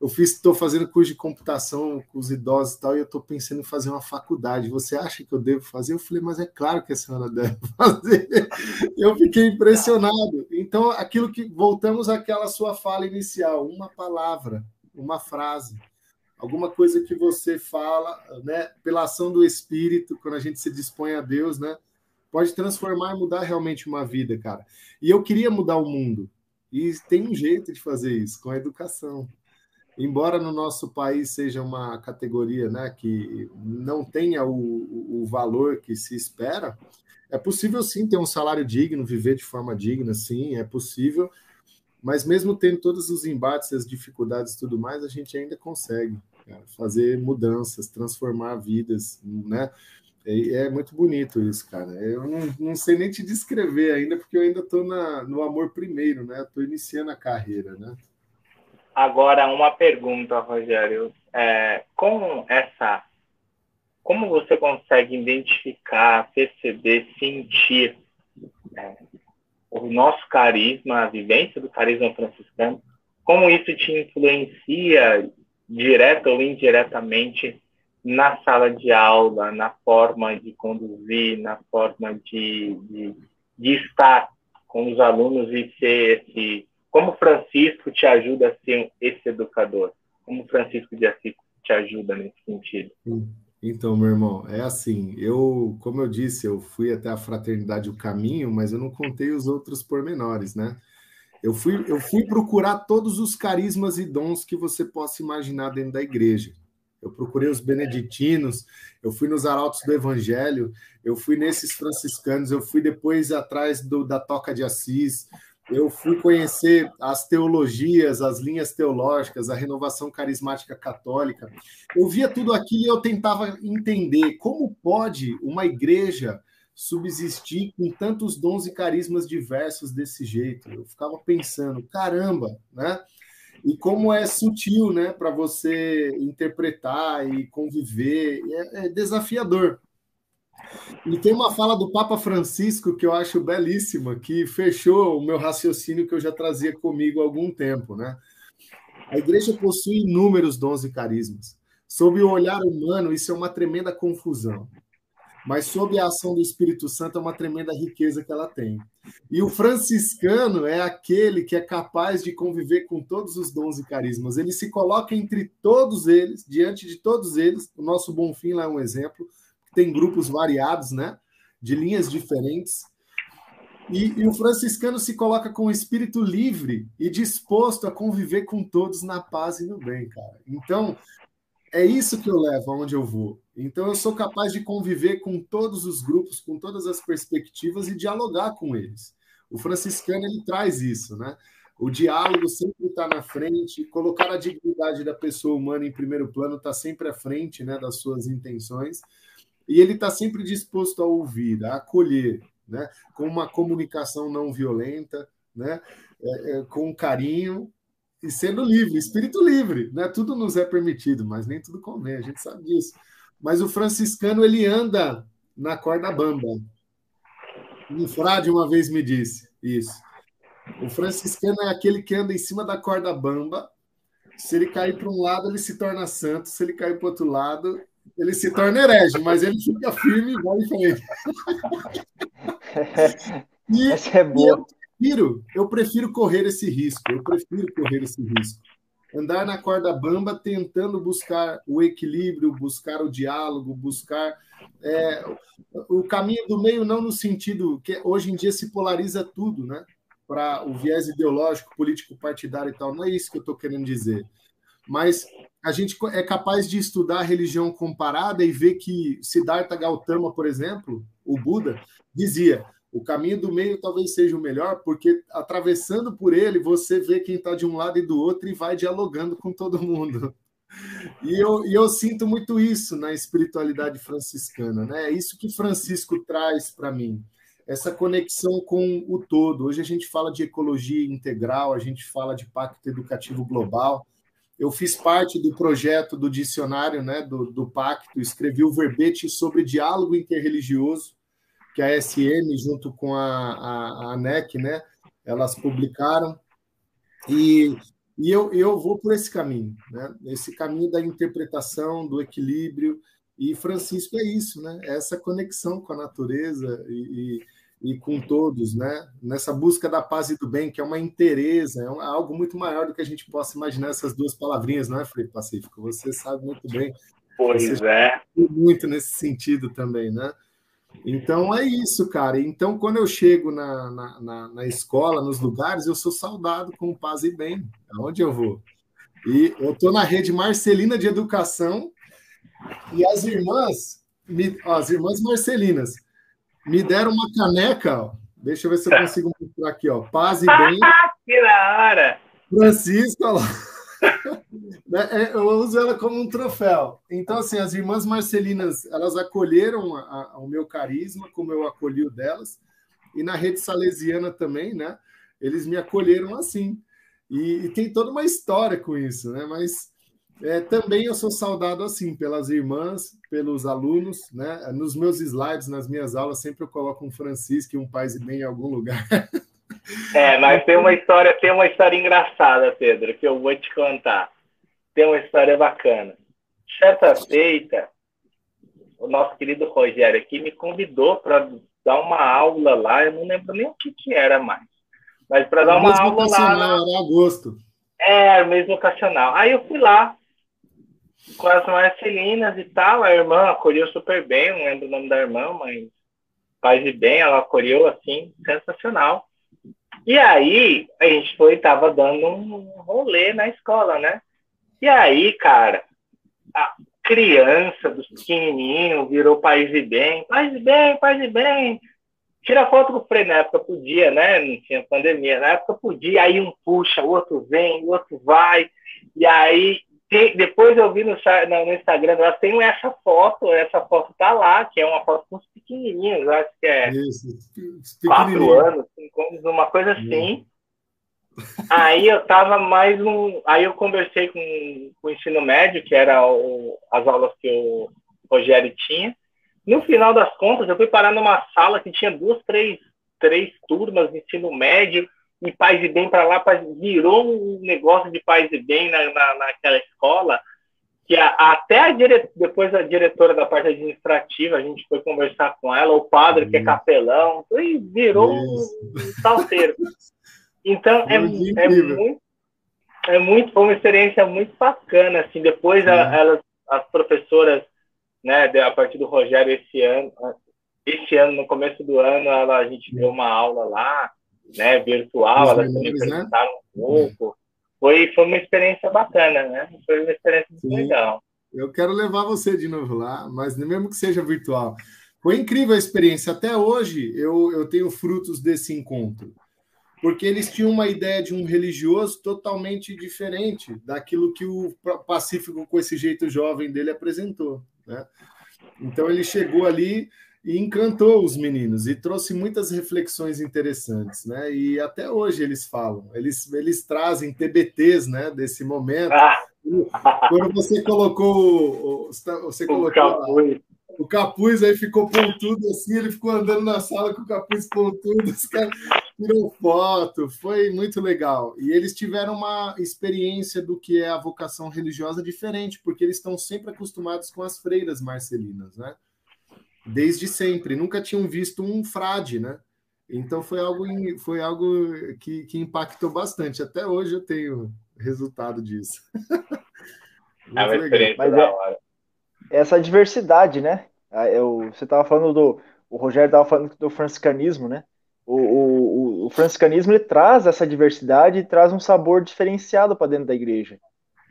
eu fiz, estou fazendo curso de computação com os idosos e tal, e eu estou pensando em fazer uma faculdade. Você acha que eu devo fazer? Eu falei, mas é claro que a senhora deve fazer. Eu fiquei impressionado. Então, aquilo que voltamos àquela sua fala inicial, uma palavra, uma frase alguma coisa que você fala, né, pela ação do Espírito, quando a gente se dispõe a Deus, né, pode transformar e mudar realmente uma vida, cara. E eu queria mudar o mundo. E tem um jeito de fazer isso, com a educação. Embora no nosso país seja uma categoria né, que não tenha o, o valor que se espera, é possível sim ter um salário digno, viver de forma digna, sim, é possível. Mas mesmo tendo todos os embates, as dificuldades e tudo mais, a gente ainda consegue cara, fazer mudanças, transformar vidas, né? É, é, muito bonito isso, cara. Eu não, não, sei nem te descrever ainda, porque eu ainda estou no amor primeiro, né? Estou iniciando a carreira, né? Agora, uma pergunta, Rogério. É, com essa... Como você consegue identificar, perceber, sentir é, o nosso carisma, a vivência do carisma franciscano? Como isso te influencia, direta ou indiretamente, na sala de aula, na forma de conduzir, na forma de, de, de estar com os alunos e ser esse. Como Francisco te ajuda a ser esse educador? Como Francisco de Assis te ajuda nesse sentido? Então, meu irmão, é assim, eu, como eu disse, eu fui até a fraternidade o caminho, mas eu não contei os outros pormenores, né? Eu fui, eu fui procurar todos os carismas e dons que você possa imaginar dentro da igreja eu procurei os beneditinos, eu fui nos arautos do Evangelho, eu fui nesses franciscanos, eu fui depois atrás do, da Toca de Assis, eu fui conhecer as teologias, as linhas teológicas, a renovação carismática católica. Eu via tudo aquilo e eu tentava entender como pode uma igreja subsistir com tantos dons e carismas diversos desse jeito. Eu ficava pensando, caramba, né? E como é sutil, né, para você interpretar e conviver, é, é, desafiador. E tem uma fala do Papa Francisco que eu acho belíssima, que fechou o meu raciocínio que eu já trazia comigo há algum tempo, né? A igreja possui inúmeros dons e carismas. Sob o olhar humano, isso é uma tremenda confusão mas sob a ação do Espírito Santo é uma tremenda riqueza que ela tem. E o franciscano é aquele que é capaz de conviver com todos os dons e carismas. Ele se coloca entre todos eles, diante de todos eles. O nosso Bonfim lá é um exemplo. Tem grupos variados, né? De linhas diferentes. E, e, o franciscano se coloca com o espírito livre e disposto a conviver com todos na paz e no bem, cara. Então, é isso que eu levo aonde eu vou. Então eu sou capaz de conviver com todos os grupos, com todas as perspectivas e dialogar com eles. O franciscano ele traz isso, né? O diálogo sempre está na frente, colocar a dignidade da pessoa humana em primeiro plano está sempre à frente, né, das suas intenções. E ele está sempre disposto a ouvir, a acolher, né, com uma comunicação não violenta, né, é, é, com carinho e sendo livre, espírito livre, né? Tudo nos é permitido, mas nem tudo convém, a gente sabe disso. Mas o franciscano ele anda na corda bamba. Um frade uma vez me disse isso. O franciscano é aquele que anda em cima da corda bamba. Se ele cair para um lado, ele se torna santo. Se ele cair para o outro lado, ele se torna herege, mas ele fica firme e vai em frente. e, Essa é boa prefiro, eu prefiro correr esse risco, eu prefiro correr esse risco. Andar na corda bamba tentando buscar o equilíbrio, buscar o diálogo, buscar é, o caminho do meio, não no sentido que hoje em dia se polariza tudo, né? Para o viés ideológico, político, partidário e tal. Não é isso que eu estou querendo dizer. Mas a gente é capaz de estudar a religião comparada e ver que Siddhartha Gautama, por exemplo, o Buda, dizia: o caminho do meio talvez seja o melhor, porque atravessando por ele, você vê quem está de um lado e do outro e vai dialogando com todo mundo. E eu, e eu sinto muito isso na espiritualidade franciscana, né? É isso que Francisco traz para mim, essa conexão com o todo. Hoje a gente fala de ecologia integral, a gente fala de pacto educativo global. Eu fiz parte do projeto do dicionário né, do, do pacto, escrevi o verbete sobre diálogo interreligioso que a SM, junto com a, a, a ANEC, né, elas publicaram. E, e eu, eu vou por esse caminho, né? esse caminho da interpretação, do equilíbrio. E Francisco é isso, né? essa conexão com a natureza e, e, e, com todos, né? nessa busca da paz e do bem, que é uma inteireza, é algo muito maior do que a gente possa imaginar essas duas palavrinhas, não é, Frei Pacífico? Você sabe muito bem. Pois Você é. Muito nesse sentido também, né? Então é isso, cara. Então, quando eu chego na, na, na, na escola, nos lugares, eu sou saudado com paz e bem, aonde eu vou. E eu estou na rede Marcelina de Educação e as irmãs, me, ó, as irmãs Marcelinas, me deram uma caneca. Ó. Deixa eu ver se eu consigo mostrar aqui, ó. Paz e bem. que da hora! Francisco, ó lá. Né, é, eu uso ela como um troféu. Então, assim, as irmãs Marcelinas, elas acolheram a, a, o meu carisma, como eu acolhi o delas, e na rede salesiana também, né? Eles me acolheram assim. E, e tem toda uma história com isso, né? Mas é, também eu sou saudado assim pelas irmãs, pelos alunos, né? Nos meus slides, nas minhas aulas, sempre eu coloco um Francisco e um Paz e Bem em algum lugar. É, mas tem uma história, tem uma história engraçada, Pedro, que eu vou te contar. Tem uma história bacana. Certa feita, o nosso querido Rogério aqui me convidou para dar uma aula lá, eu não lembro nem o que, que era mais. Mas para dar uma aula lá. Era agosto. É, mesmo ocasional. Aí eu fui lá com as Marcelinas e tal, a irmã acolheu super bem, não lembro o nome da irmã, mas faz de bem, ela acolheu assim, sensacional. E aí, a gente foi, tava dando um rolê na escola, né? E aí, cara, a criança dos pequenininhos virou pais e bem, pais e bem, pais e bem. Tira foto com o Frei na época podia, né? Não tinha pandemia. Na época podia, aí um puxa, o outro vem, o outro vai. E aí tem, depois eu vi no, no, no Instagram, elas tem essa foto, essa foto tá lá, que é uma foto com os pequenininhos, acho que é Isso, quatro anos, cinco anos, uma coisa assim. Aí eu tava mais um. Aí eu conversei com, com o ensino médio, que era o, as aulas que o Rogério tinha. No final das contas, eu fui parar numa sala que tinha duas, três, três turmas de ensino médio e paz e bem para lá, virou um negócio de paz e bem na, na, naquela escola, que a, até a dire, depois a diretora da parte administrativa, a gente foi conversar com ela, o padre, que é capelão, e virou Isso. um salteiro. Então, é, é, muito, é muito, foi uma experiência muito bacana, assim, depois a, elas, as professoras, né, a partir do Rogério esse ano, esse ano, no começo do ano, ela, a gente deu uma aula lá, né, virtual, elas também né? apresentaram um pouco. Foi, foi uma experiência bacana, né? Foi uma experiência Sim. legal. Eu quero levar você de novo lá, mas mesmo que seja virtual. Foi incrível a experiência. Até hoje eu, eu tenho frutos desse encontro. Porque eles tinham uma ideia de um religioso totalmente diferente daquilo que o Pacífico, com esse jeito jovem dele, apresentou. Né? Então ele chegou ali e encantou os meninos e trouxe muitas reflexões interessantes, né? E até hoje eles falam, eles, eles trazem TBTs, né? Desse momento. Ah. Quando você colocou, você colocou o capuz. o capuz, aí ficou pontudo assim, ele ficou andando na sala com o capuz pontudo, os caras tirou foto, foi muito legal. E eles tiveram uma experiência do que é a vocação religiosa diferente, porque eles estão sempre acostumados com as freiras marcelinas, né? Desde sempre, nunca tinham visto um frade, né? Então foi algo, foi algo que, que impactou bastante. Até hoje eu tenho resultado disso. é uma experiência Mas da hora. É, essa diversidade, né? Ah, eu, você estava falando do. O Rogério estava falando do franciscanismo, né? O, o, o franciscanismo ele traz essa diversidade e traz um sabor diferenciado para dentro da igreja.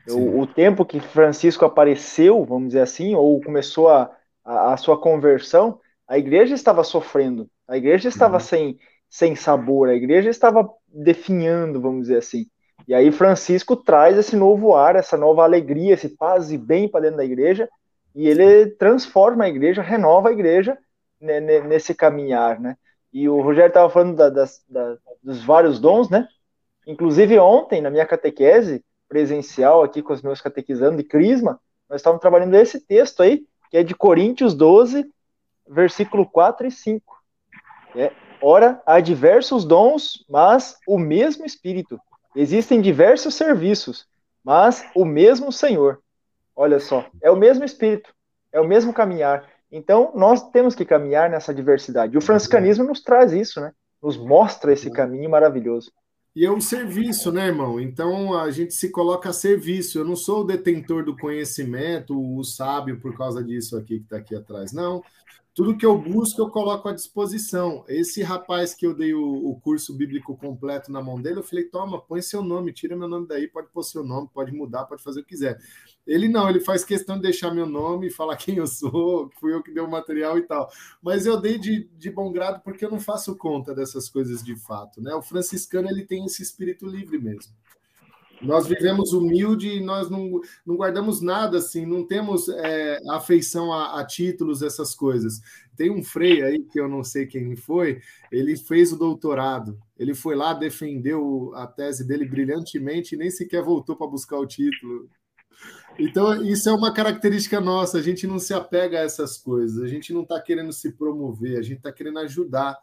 O, o, tempo que Francisco apareceu, vamos dizer assim, ou começou a, a, a sua conversão, a igreja estava sofrendo, a igreja estava uhum. sem, sem sabor, a igreja estava definhando, vamos dizer assim. E aí Francisco traz esse novo ar, essa nova alegria, esse paz e bem para dentro da igreja, e ele transforma a igreja, renova a igreja né, nesse caminhar, né? E o Rogério estava falando da, das, da, dos vários dons, né? Inclusive ontem, na minha catequese presencial aqui com os meus catequizando de Crisma, nós estávamos trabalhando esse texto aí, que é de Coríntios 12, versículo 4 e 5. É, Ora, há diversos dons, mas o mesmo Espírito. Existem diversos serviços, mas o mesmo Senhor. Olha só, é o mesmo Espírito, é o mesmo caminhar. Então, nós temos que caminhar nessa diversidade. E o franciscanismo nos traz isso, né? Nos mostra esse caminho maravilhoso. E é um serviço, né, irmão? Então a gente se coloca a serviço. Eu não sou o detentor do conhecimento, o sábio por causa disso aqui que está aqui atrás. Não. Tudo que eu busco, eu coloco à disposição. Esse rapaz que eu dei o, o, curso bíblico completo na mão dele, eu falei: toma, põe seu nome, tira meu nome daí, pode pôr seu nome, pode mudar, pode fazer o que quiser. Ele não, ele faz questão de deixar meu nome, falar quem eu sou, fui eu que dei o material e tal. Mas eu dei de, de bom grado porque eu não faço conta dessas coisas de fato. Né? O franciscano ele tem esse espírito livre mesmo. Nós vivemos humilde e nós não, não guardamos nada assim, não temos é, afeição a, a, títulos, essas coisas. Tem um frei aí, que eu não sei quem foi, ele fez o doutorado. Ele foi lá, defendeu a tese dele brilhantemente e nem sequer voltou para buscar o título. Então, isso é uma característica nossa, a gente não se apega a essas coisas, a gente não está querendo se promover, a gente está querendo ajudar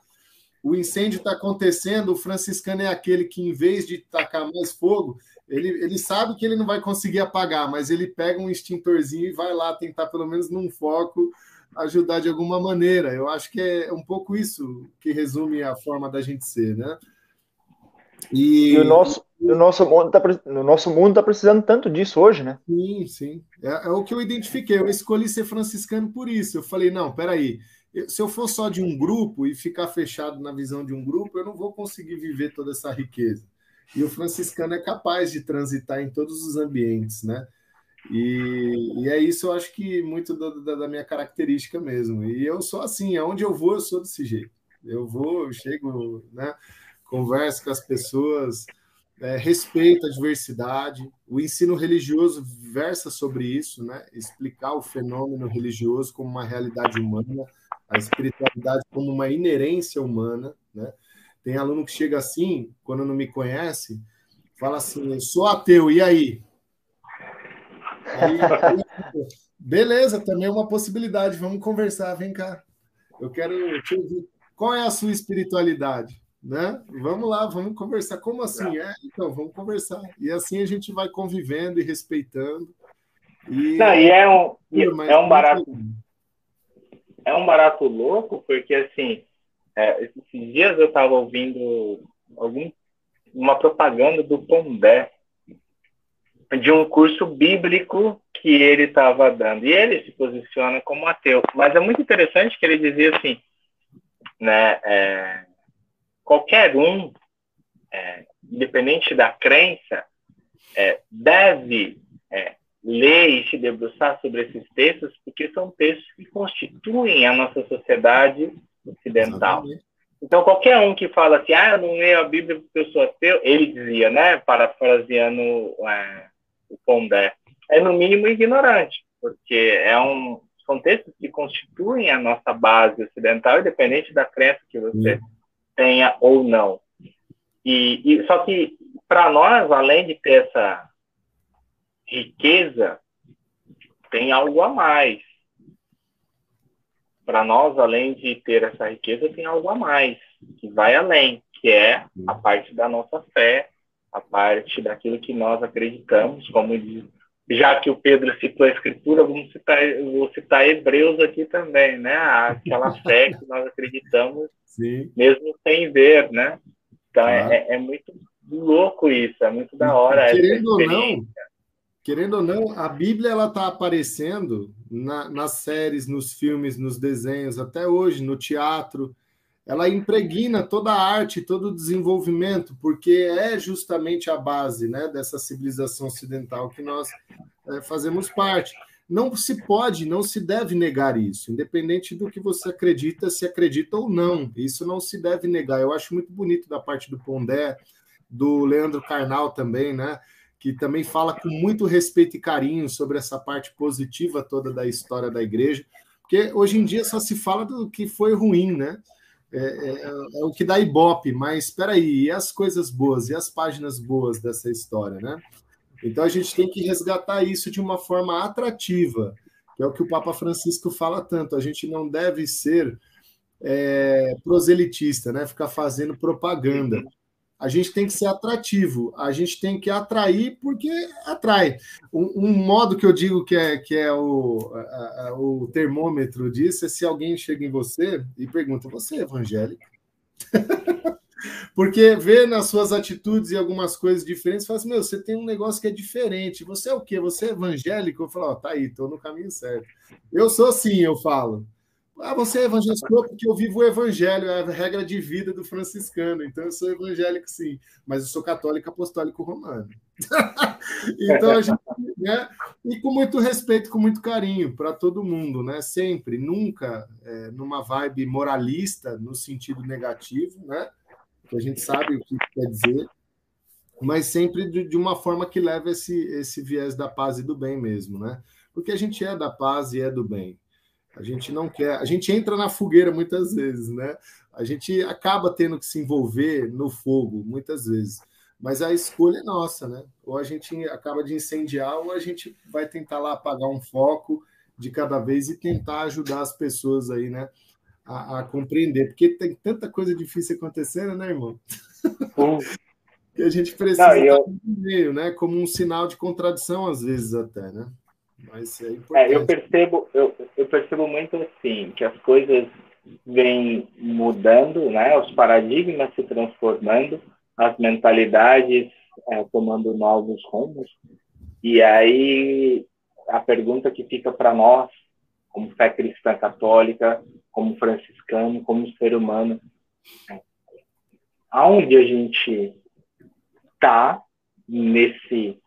o incêndio está acontecendo, o franciscano é aquele que, em vez de tacar mais fogo, ele, ele sabe que ele não vai conseguir apagar, mas ele pega um extintorzinho e vai lá tentar, pelo menos num foco, ajudar de alguma maneira. Eu acho que é um pouco isso que resume a forma da gente ser, né? E, e o nosso, o nosso mundo está no nosso mundo tá precisando tanto disso hoje, né? Sim, sim. É, é, o que eu identifiquei. Eu escolhi ser franciscano por isso. Eu falei, não, peraí. Se eu for só de um grupo e ficar fechado na visão de um grupo, eu não vou conseguir viver toda essa riqueza. E o franciscano é capaz de transitar em todos os ambientes, né? E, e é isso, eu acho que muito da, da, minha característica mesmo. E eu sou assim, aonde eu vou, eu sou desse jeito. Eu vou, eu chego, né? Converso com as pessoas, é, respeito a diversidade. O ensino religioso versa sobre isso, né? Explicar o fenômeno religioso como uma realidade humana, a espiritualidade como uma inerência humana, né? Tem aluno que chega assim, quando não me conhece, fala assim: eu sou ateu, e aí? aí beleza, também é uma possibilidade, vamos conversar, vem cá. Eu quero te ouvir. Qual é a sua espiritualidade? Né? Vamos lá, vamos conversar. Como assim? É, então, vamos conversar. E assim a gente vai convivendo e respeitando. E, Não, e é um, é um barato. É um barato louco, porque assim, é, esses dias eu estava ouvindo algum, uma propaganda do Pondé, de um curso bíblico que ele estava dando. E ele se posiciona como ateu. Mas é muito interessante que ele dizia assim, né, é, qualquer um, é, independente da crença, é, deve é, ler e se debruçar sobre esses textos, porque são textos que constituem a nossa sociedade ocidental. Então, qualquer um que fala assim, ah, eu não leio a Bíblia porque eu sou ateu, ele dizia, né, parafraseando é, o Pondé, é no mínimo ignorante, porque é um, são textos que constituem a nossa base ocidental, independente da crença que você Sim. Tenha ou não. E, e só que para nós, além de ter essa riqueza, tem algo a mais para nós, além de ter essa riqueza, tem algo a mais, que vai além, que é a parte da nossa fé, a parte daquilo que nós acreditamos, como diz, já que o Pedro citou a Escritura, vamos citar, vou citar Hebreus aqui também, né? Aquela fé que nós acreditamos, Sim. mesmo sem ver, né? Então ah. é, é, muito louco isso, é muito da hora Querendo. Ou não, querendo ou não, a Bíblia ela está aparecendo na, nas séries, nos filmes, nos desenhos, até hoje, no teatro. Ela impregna toda a arte, todo o desenvolvimento, porque é justamente a base né, dessa civilização ocidental que nós é, fazemos parte. Não se pode, não se deve negar isso, independente do que você acredita, se acredita ou não. Isso não se deve negar. Eu acho muito bonito da parte do Pondé, do Leandro Carnal também, né? que também fala com muito respeito e carinho sobre essa parte positiva toda da história da igreja, porque hoje em dia só se fala do que foi ruim, né? É, é, é o que dá ibope, mas espera aí, e as coisas boas, e as páginas boas dessa história, né? Então a gente tem que resgatar isso de uma forma atrativa, que é o que o Papa Francisco fala tanto. A gente não deve ser é, proselitista, né? Ficar fazendo propaganda. A gente tem que ser atrativo, a gente tem que atrair porque atrai. Um, um modo que eu digo que é, que é o, a, a, o termômetro disso é se alguém chega em você e pergunta: Você é evangélico? Porque vê nas suas atitudes e algumas coisas diferentes, fala assim, meu, você tem um negócio que é diferente. Você é o quê? Você é evangélico? Eu falo, ó, oh, tá aí, tô no caminho certo. Eu sou assim, eu falo. Ah, você é evangélico porque eu vivo o evangelho, é a regra de vida do franciscano. Então eu sou evangélico, sim, mas eu sou católico apostólico romano. então a gente, né? E com muito respeito, com muito carinho para todo mundo, né? Sempre, nunca é, numa vibe moralista no sentido negativo, né? Que a gente sabe o que quer dizer, mas sempre de, de uma forma que leva esse esse viés da paz e do bem mesmo, né? Porque a gente é da paz e é do bem. A gente não quer, a gente entra na fogueira muitas vezes, né? A gente acaba tendo que se envolver no fogo muitas vezes, mas a escolha é nossa, né? Ou a gente acaba de incendiar, ou a gente vai tentar lá apagar um foco de cada vez e tentar ajudar as pessoas aí, né? A, a compreender, porque tem tanta coisa difícil acontecendo, né, irmão? que a gente precisa não, eu... meio, né? Como um sinal de contradição, às vezes, até, né? Mas é, é eu percebo, eu, eu percebo muito assim que as coisas vêm mudando, né? Os paradigmas se transformando, as mentalidades é, tomando novos rumos. E aí a pergunta que fica para nós, como fé cristã católica, como franciscano, como ser humano, é, aonde a gente está nesse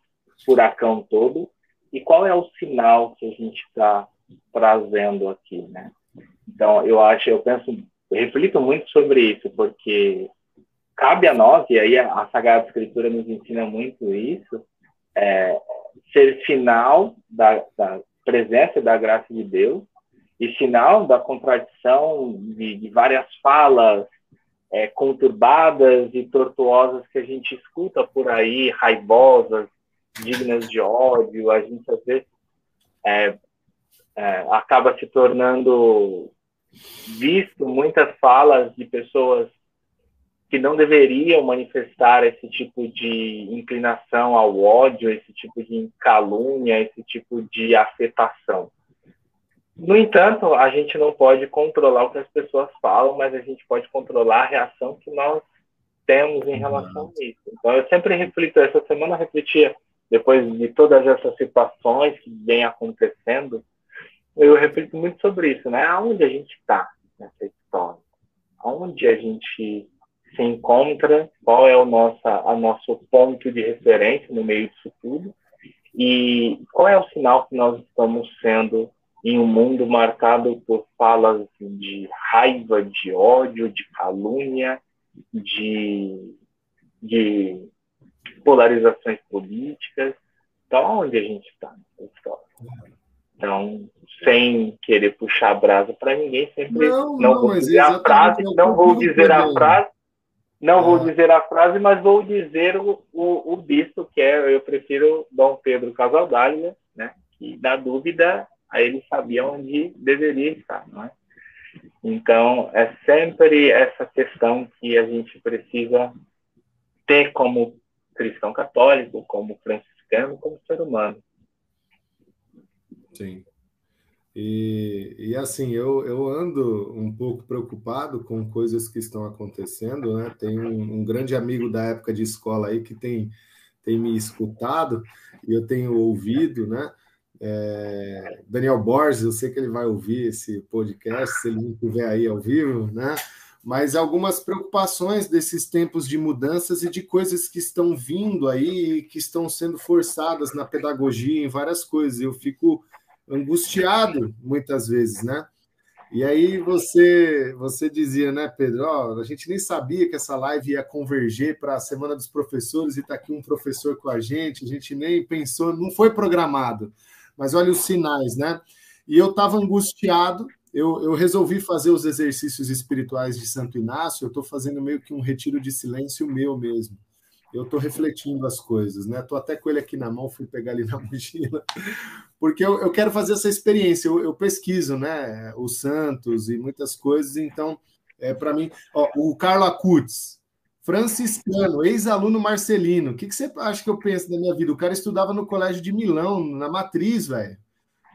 furacão todo e qual é o sinal que a gente está trazendo aqui, né? Então, eu acho, eu penso, eu reflito muito sobre isso, porque cabe a nós, e aí a, Sagrada Escritura nos ensina muito isso, é, ser sinal da, da, presença da graça de Deus e sinal da contradição de, de várias falas é, conturbadas e tortuosas que a gente escuta por aí, raivosas, dignas de ódio, a gente às vezes é, é, acaba se tornando visto muitas falas de pessoas que não deveriam manifestar esse tipo de inclinação ao ódio, esse tipo de calúnia, esse tipo de afetação. No entanto, a gente não pode controlar o que as pessoas falam, mas a gente pode controlar a reação que nós temos em relação a isso. Então, eu sempre reflito, essa semana eu refletia depois de todas essas situações que vêm acontecendo, eu reflito muito sobre isso, né? Aonde a gente está nessa história? Aonde a gente se encontra? Qual é o nosso, a nosso ponto de referência no meio disso tudo? E qual é o sinal que nós estamos sendo em um mundo marcado por falas de raiva, de ódio, de calúnia, de, de polarizações políticas. Então, onde a gente está nessa história? Então, sem querer puxar a brasa para ninguém, sempre não, não, não vou dizer a frase, não vou dizer a frase, não vou é. dizer a frase, mas vou dizer o, o, o bispo, que é, eu prefiro Dom Pedro Casaldália, né? Que, na dúvida, aí ele sabia onde deveria estar, não é? Então, é sempre essa questão que a gente precisa ter como cristão católico, como franciscano, como ser humano. Sim. E, e assim, eu, eu ando um pouco preocupado com coisas que estão acontecendo, né? Tem um, um grande amigo da época de escola aí que tem, tem me escutado e eu tenho ouvido, né? É, Daniel Borges, eu sei que ele vai ouvir esse podcast, se ele não estiver aí ao vivo, né? Mas algumas preocupações desses tempos de mudanças e de coisas que estão vindo aí, que estão sendo forçadas na pedagogia, em várias coisas. Eu fico angustiado muitas vezes, né? E aí você você dizia, né, Pedro? Ó, a gente nem sabia que essa live ia converger para a Semana dos Professores e está aqui um professor com a gente. A gente nem pensou, não foi programado. Mas olha os sinais, né? E eu estava angustiado eu, eu resolvi fazer os exercícios espirituais de Santo Inácio, eu estou fazendo meio que um retiro de silêncio meu mesmo. eu estou refletindo as coisas, né? Estou até com ele aqui na mão, fui pegar ali na mochila, porque eu, eu quero fazer essa experiência. Eu, eu, pesquiso, né? O Santos e muitas coisas, então, é para mim. Ó, o Carlo Acutis, franciscano, ex-aluno marcelino. O que, que você acha que eu penso da minha vida? O cara estudava no colégio de Milão, na Matriz, velho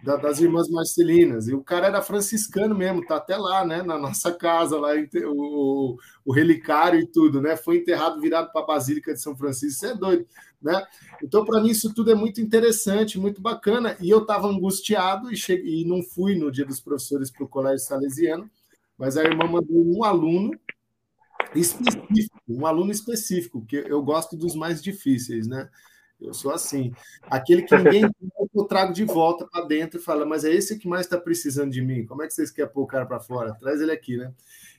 da, das irmãs Marcelinas. E o cara era franciscano mesmo, tá até lá, né? Na nossa casa, lá, o, o relicário e tudo, né? Foi enterrado virado para a Basílica de São Francisco. Isso é doido, né? Então, para mim, isso tudo é muito interessante, muito bacana. E eu estava angustiado e, cheguei, e não fui no dia dos professores para o Colégio Salesiano, mas a irmã mandou um aluno específico, um aluno específico, que eu gosto dos mais difíceis, né? Eu sou assim. Aquele que ninguém eu trago de volta para dentro e fala, mas é esse que mais está precisando de mim. Como é que vocês querem pôr o cara para fora? Traz ele aqui, né?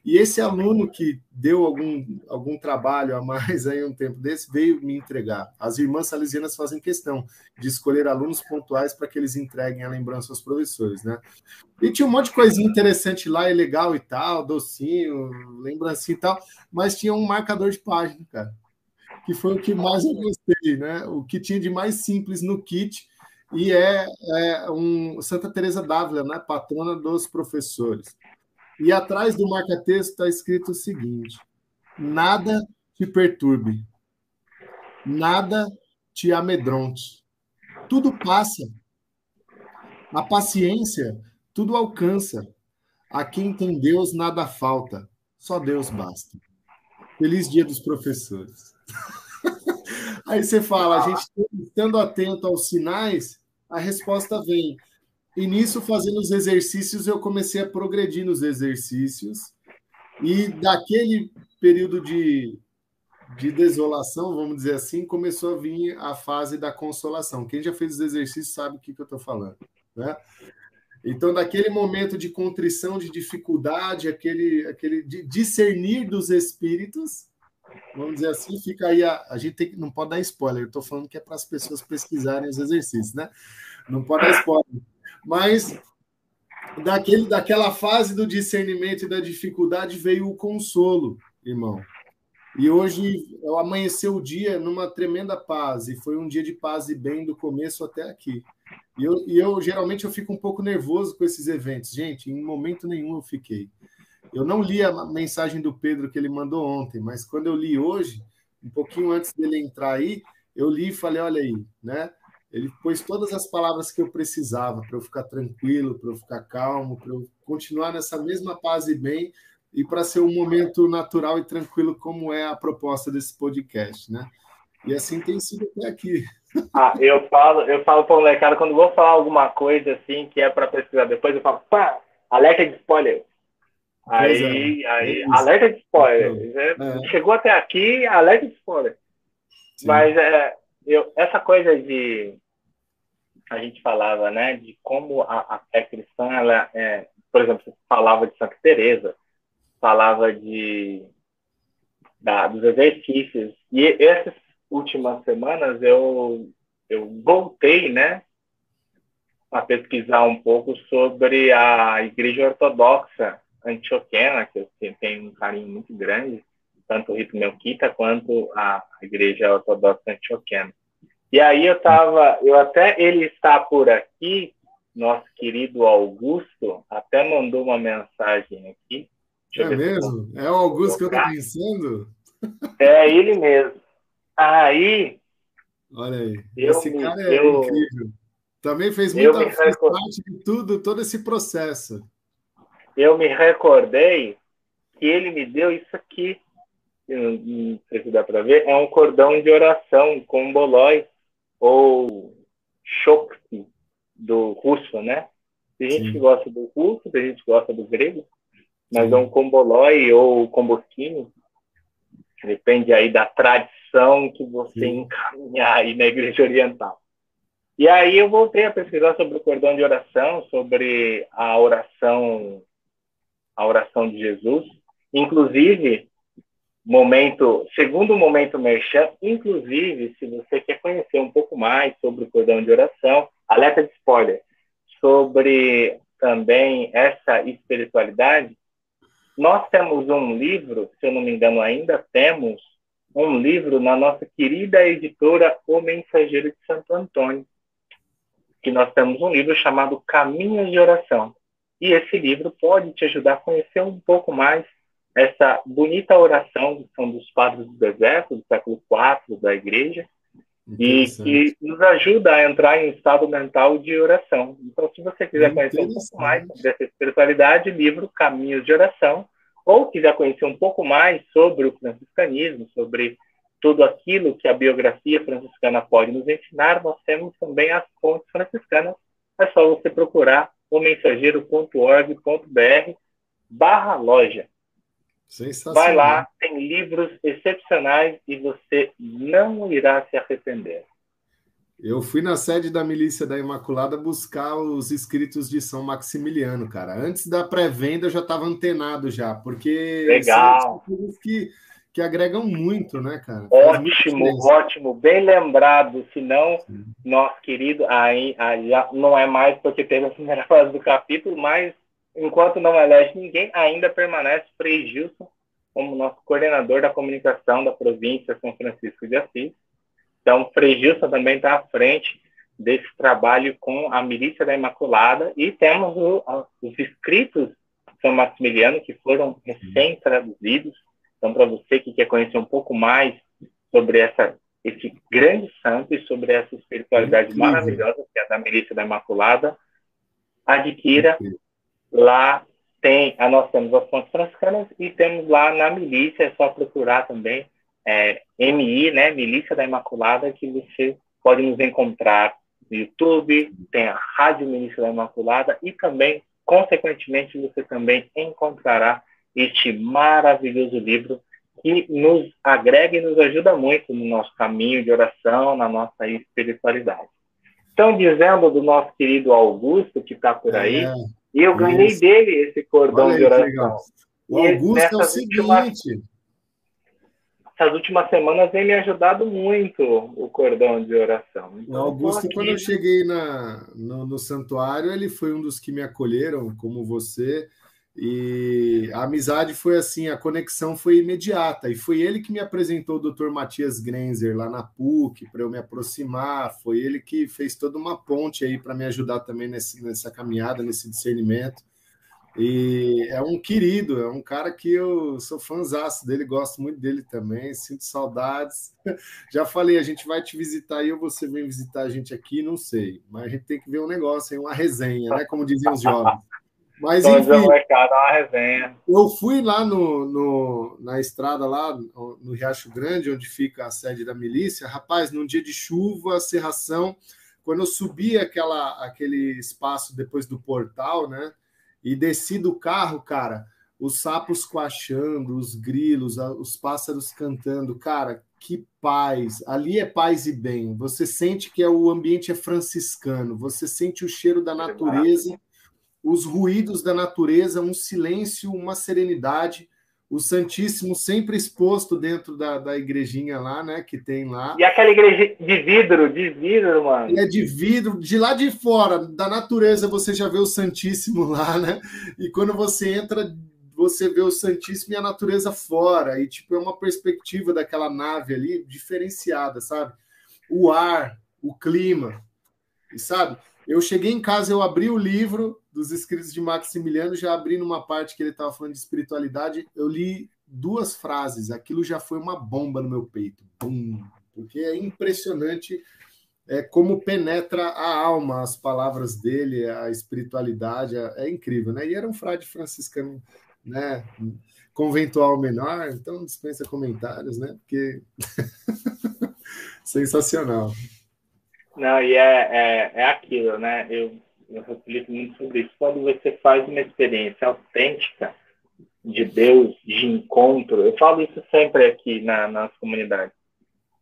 E esse aluno que deu algum, algum trabalho a mais aí um tempo desse veio me entregar. As irmãs salesianas fazem questão de escolher alunos pontuais para que eles entreguem a lembrança aos professores, né? E tinha um monte de coisinha interessante lá, e legal e tal, docinho, lembrancinha e tal, mas tinha um marcador de página, cara que foi o que mais eu gostei, né? O que tinha de mais simples no kit e é, é um Santa Teresa d'Ávila, né? Patrona dos professores. E atrás do marca-texto está escrito o seguinte: nada te perturbe, nada te amedronte, tudo passa. A paciência tudo alcança. A quem tem Deus nada falta, só Deus basta. Feliz Dia dos Professores. Aí você fala, a gente estando atento aos sinais, a resposta vem. E nisso, fazendo os exercícios, eu comecei a progredir nos exercícios. E daquele período de, de desolação, vamos dizer assim, começou a vir a fase da consolação. Quem já fez os exercícios sabe o que, que eu estou falando. Né? Então, daquele momento de contrição, de dificuldade, aquele, aquele de discernir dos espíritos, vamos dizer assim, fica aí a, a gente tem, não pode dar spoiler, estou falando que é para as pessoas pesquisarem os exercícios, né? Não pode dar spoiler. Mas daquele, daquela fase do discernimento e da dificuldade veio o consolo, irmão. E hoje eu amanheceu o dia numa tremenda paz, e foi um dia de paz e bem do começo até aqui. E eu, e eu geralmente eu fico um pouco nervoso com esses eventos. Gente, em momento nenhum eu fiquei. Eu não li a mensagem do Pedro que ele mandou ontem, mas quando eu li hoje, um pouquinho antes dele entrar aí, eu li e falei: olha aí, né? Ele pôs todas as palavras que eu precisava para eu ficar tranquilo, para eu ficar calmo, para eu continuar nessa mesma paz e bem e para ser um momento natural e tranquilo, como é a proposta desse podcast, né? E assim tem sido até aqui. Ah, eu falo, eu falo para o molecada quando vou falar alguma coisa assim que é para pesquisar depois, eu falo, pá, alerta de spoiler. Aí, é, aí é alerta de spoiler. É. Chegou até aqui, alerta de spoiler. Sim. Mas é, eu, essa coisa de. A gente falava, né, de como a, a fé cristã, ela é, por exemplo, você falava de Santa Teresa, falava de da, dos exercícios. E essas últimas semanas eu eu voltei, né, a pesquisar um pouco sobre a Igreja Ortodoxa antioquena, que eu tenho um carinho muito grande, tanto o rito melquita quanto a igreja ortodoxa antioquena. E aí eu estava, eu até ele está por aqui, nosso querido Augusto, até mandou uma mensagem aqui. Deixa é mesmo? É o Augusto que eu estou pensando? É ele mesmo. Aí. Olha aí, esse cara é eu, incrível. Também fez muita parte de tudo, todo esse processo eu me recordei que ele me deu isso aqui. Não sei se dá para ver. É um cordão de oração com bolói ou shokti do russo, né? Tem gente Sim. que gosta do russo, tem gente que gosta do grego, mas é um combolói ou comboquinho. Depende aí da tradição que você Sim. encaminhar aí na igreja oriental. E aí eu voltei a pesquisar sobre o cordão de oração, sobre a oração a oração de Jesus. Inclusive, momento, segundo momento merchan, inclusive, se você quer conhecer um pouco mais sobre o cordão de oração, alerta de spoiler, sobre também essa espiritualidade, nós temos um livro, se eu não me engano ainda temos, um livro na nossa querida editora O Mensageiro de Santo Antônio, que nós temos um livro chamado Caminhos de Oração. E esse livro pode te ajudar a conhecer um pouco mais essa bonita oração que são dos padres do deserto, do século IV da igreja, e que nos ajuda a entrar em estado mental de oração. Então, se você quiser conhecer um pouco mais sobre essa espiritualidade, livro Caminhos de Oração, ou quiser conhecer um pouco mais sobre o franciscanismo, sobre tudo aquilo que a biografia franciscana pode nos ensinar, nós temos também as fontes franciscanas. É só você procurar o mensageiro.org.br barra loja. Vai lá, tem livros excepcionais e você não irá se arrepender. Eu fui na sede da Milícia da Imaculada buscar os escritos de São Maximiliano, cara. Antes da pré-venda eu já estava antenado já, porque Legal. são que, que agregam muito, né, cara? Ótimo, ótimo, bem lembrado. Se não, nosso querido, aí, aí já não é mais porque teve a primeira fase do capítulo, mas enquanto não elege ninguém, ainda permanece Frei Gilson como nosso coordenador da comunicação da província São Francisco de Assis. Então, Frei Gilson também está à frente desse trabalho com a Milícia da Imaculada e temos o, os escritos de São Maximiliano que foram recém-traduzidos. Então, para você que quer conhecer um pouco mais sobre essa, esse grande santo e sobre essa espiritualidade maravilhosa que é a da Milícia da Imaculada, adquira lá tem, a nós temos as fontes franciscanas e temos lá na milícia, é só procurar também é, MI, né, Milícia da Imaculada, que você pode nos encontrar no YouTube, tem a Rádio Milícia da Imaculada e também, consequentemente, você também encontrará este maravilhoso livro que nos agrega e nos ajuda muito no nosso caminho de oração, na nossa espiritualidade. Estão dizendo do nosso querido Augusto, que está por aí, é. E eu ganhei Isso. dele esse cordão de oração. O Augusto é o seguinte. Últimas, essas últimas semanas vem me ajudado muito o cordão de oração. Então, o Augusto, quando eu cheguei na, no, no santuário, ele foi um dos que me acolheram, como você. E a amizade foi assim, a conexão foi imediata. E foi ele que me apresentou o Dr. Matias Grenzer lá na PUC para eu me aproximar. Foi ele que fez toda uma ponte aí para me ajudar também nesse, nessa caminhada, nesse discernimento. E é um querido, é um cara que eu sou fãzaço dele, gosto muito dele também, sinto saudades. Já falei, a gente vai te visitar e ou você vem visitar a gente aqui, não sei. Mas a gente tem que ver um negócio, uma resenha, né? Como diziam os jovens. Mas enfim, mercado, uma resenha. eu fui lá no, no, na estrada, lá no Riacho Grande, onde fica a sede da milícia. Rapaz, num dia de chuva, serração, quando eu subi aquela, aquele espaço depois do portal, né? E desci do carro, cara, os sapos coachando, os grilos, os pássaros cantando, cara, que paz. Ali é paz e bem. Você sente que é, o ambiente é franciscano, você sente o cheiro da natureza os ruídos da natureza, um silêncio, uma serenidade. O Santíssimo sempre exposto dentro da, da igrejinha lá, né? Que tem lá. E aquela igreja de vidro, de vidro, mano. É de vidro, de lá de fora, da natureza, você já vê o Santíssimo lá, né? E quando você entra, você vê o Santíssimo e a natureza fora. E, tipo, é uma perspectiva daquela nave ali diferenciada, sabe? O ar, o clima. E sabe? Eu cheguei em casa, eu abri o livro dos escritos de Maximiliano, já abri numa parte que ele estava falando de espiritualidade, eu li duas frases, aquilo já foi uma bomba no meu peito. Bum, porque é impressionante é, como penetra a alma as palavras dele, a espiritualidade, é, é incrível, né? E era um frade franciscano, né? Conventual menor, então dispensa comentários, né? Porque sensacional. Não, e é, é, é aquilo, né? Eu, eu reflito muito sobre isso. Quando você faz uma experiência autêntica de Deus, de encontro, eu falo isso sempre aqui na, nas comunidades.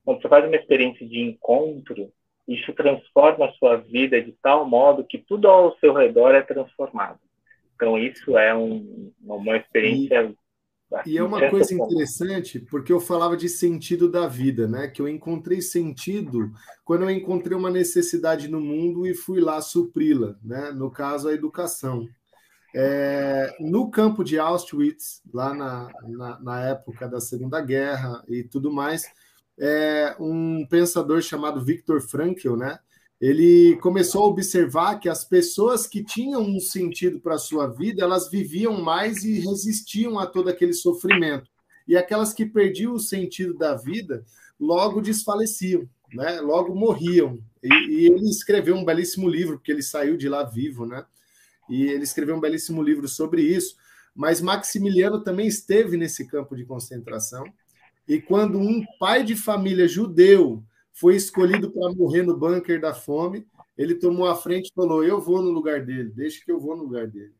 Quando você faz uma experiência de encontro, isso transforma a sua vida de tal modo que tudo ao seu redor é transformado. Então, isso é um, uma experiência e é uma coisa interessante, porque eu falava de sentido da vida, né? Que eu encontrei sentido quando eu encontrei uma necessidade no mundo e fui lá supri-la, né? No caso, a educação. É, no campo de Auschwitz, lá na, na, na, época da Segunda Guerra e tudo mais, é, um pensador chamado Viktor Frankl, né? Ele começou a observar que as pessoas que tinham um sentido para a sua vida, elas viviam mais e resistiam a todo aquele sofrimento. E aquelas que perdiam o sentido da vida, logo desfaleciam, né? Logo morriam. E, e ele escreveu um belíssimo livro, porque ele saiu de lá vivo, né? e ele escreveu um belíssimo livro sobre isso. Mas Maximiliano também esteve nesse campo de concentração. E quando um pai de família judeu foi escolhido para morrer no bunker da fome, ele tomou a frente e falou: Eu vou no lugar dele, deixa que eu vou no lugar dele.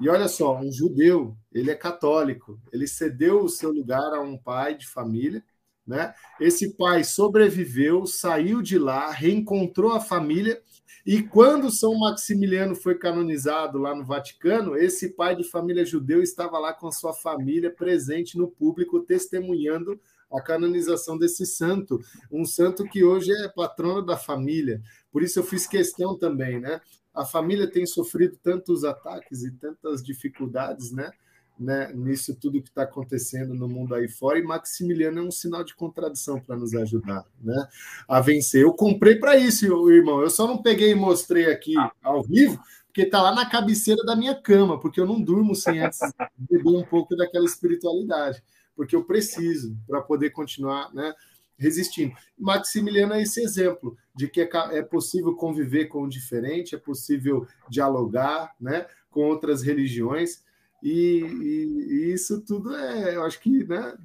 E olha só, um judeu, ele é católico, ele cedeu o seu lugar a um pai de família, né? Esse pai sobreviveu, saiu de lá, reencontrou a família e quando São Maximiliano foi canonizado lá no Vaticano, esse pai de família judeu estava lá com sua família presente no público, testemunhando a canonização desse santo, um santo que hoje é patrono da família. Por isso eu fiz questão também, né? A família tem sofrido tantos ataques e tantas dificuldades, né? né, nisso tudo que está acontecendo no mundo aí fora, e Maximiliano é um sinal de contradição para nos ajudar né, a vencer. Eu comprei para isso, irmão. Eu só não peguei e mostrei aqui ao vivo, porque está lá na cabeceira da minha cama, porque eu não durmo sem antes beber um pouco daquela espiritualidade, porque eu preciso para poder continuar né, resistindo. Maximiliano é esse exemplo de que é, é possível conviver com o diferente, é possível dialogar né, com outras religiões e, e, e, isso tudo é, eu acho que, né,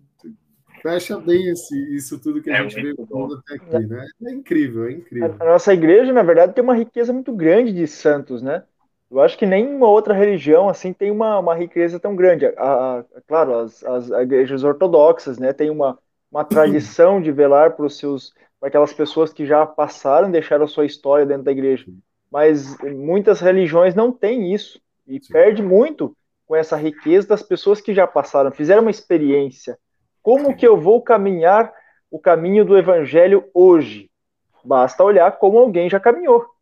fecha bem esse, isso tudo que a é gente vê até aqui, né? É incrível, é incrível. A nossa igreja, na verdade, tem uma riqueza muito grande de santos, né? Eu acho que nenhuma outra religião assim tem uma, uma riqueza tão grande. A, a, claro, as, as igrejas ortodoxas, né, tem uma, uma tradição de velar para os seus para aquelas pessoas que já passaram, deixaram a sua história dentro da igreja. Mas muitas religiões não têm isso e Sim. perde muito com essa riqueza das pessoas que já passaram, fizeram uma experiência. Como que eu vou caminhar o caminho do evangelho hoje? Basta olhar como alguém já caminhou.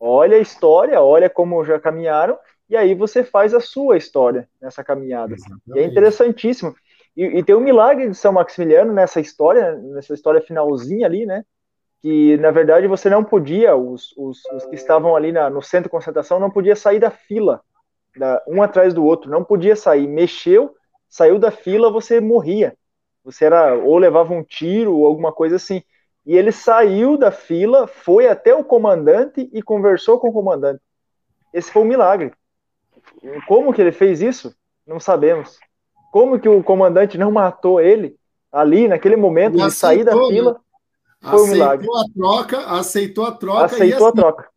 Olha a história, olha como já caminharam, e aí você faz a sua história nessa caminhada. Exatamente. E é interessantíssimo. E, e, tem um milagre de São Maximiliano nessa história, nessa história finalzinha ali, né? Que na verdade você não podia, os, os, os que estavam ali na, no centro de concentração, não podia sair da fila um atrás do outro, não podia sair. Mexeu, saiu da fila, você morria. Você era ou levava um tiro ou alguma coisa assim. E ele saiu da fila, foi até o comandante e conversou com o comandante. Esse foi um milagre. Como que ele fez isso? Não sabemos. Como que o comandante não matou ele ali, naquele momento, de sair da né? fila? Foi um milagre. Aceitou a troca, aceitou a troca. Aceitou a assim, troca.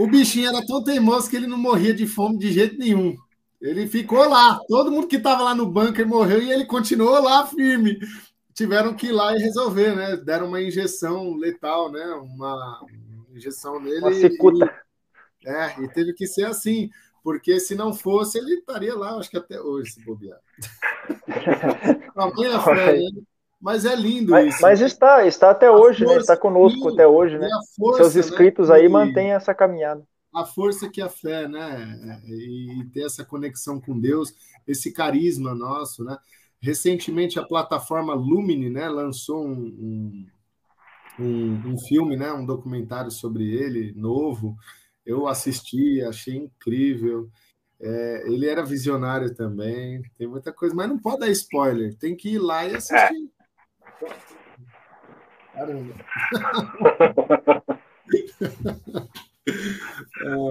O bichinho era tão teimoso que ele não morria de fome de jeito nenhum. Ele ficou lá. Todo mundo que estava lá no bunker morreu e ele continuou lá firme. Tiveram que ir lá e resolver, né? Deram uma injeção letal, né? Uma injeção nele. Uma cicuta. E, é, e teve que ser assim. Porque se não fosse, ele estaria lá, acho que até hoje, se bobear. Tamanha fé, né? Mas é lindo mas, isso. Mas está, está até hoje, né? Está conosco até hoje, né? Força, Seus inscritos né? aí mantêm essa caminhada. A força que a fé, né? E ter essa conexão com Deus, esse carisma nosso, né? Recentemente a plataforma Lumine, né, lançou um, um, um, um filme, né, um documentário sobre ele, novo. Eu assisti, achei incrível. É, ele era visionário também, tem muita coisa, mas não pode dar spoiler, tem que ir lá e assistir. Caramba.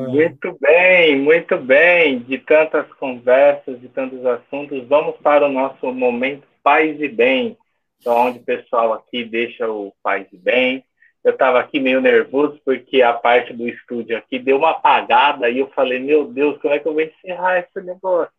muito bem, muito bem. De tantas conversas, de tantos assuntos, vamos para o nosso momento Paz e Bem, então, onde o pessoal aqui deixa o Paz e Bem. Eu estava aqui meio nervoso porque a parte do estúdio aqui deu uma apagada e eu falei, meu Deus, como é que eu vou encerrar esse negócio?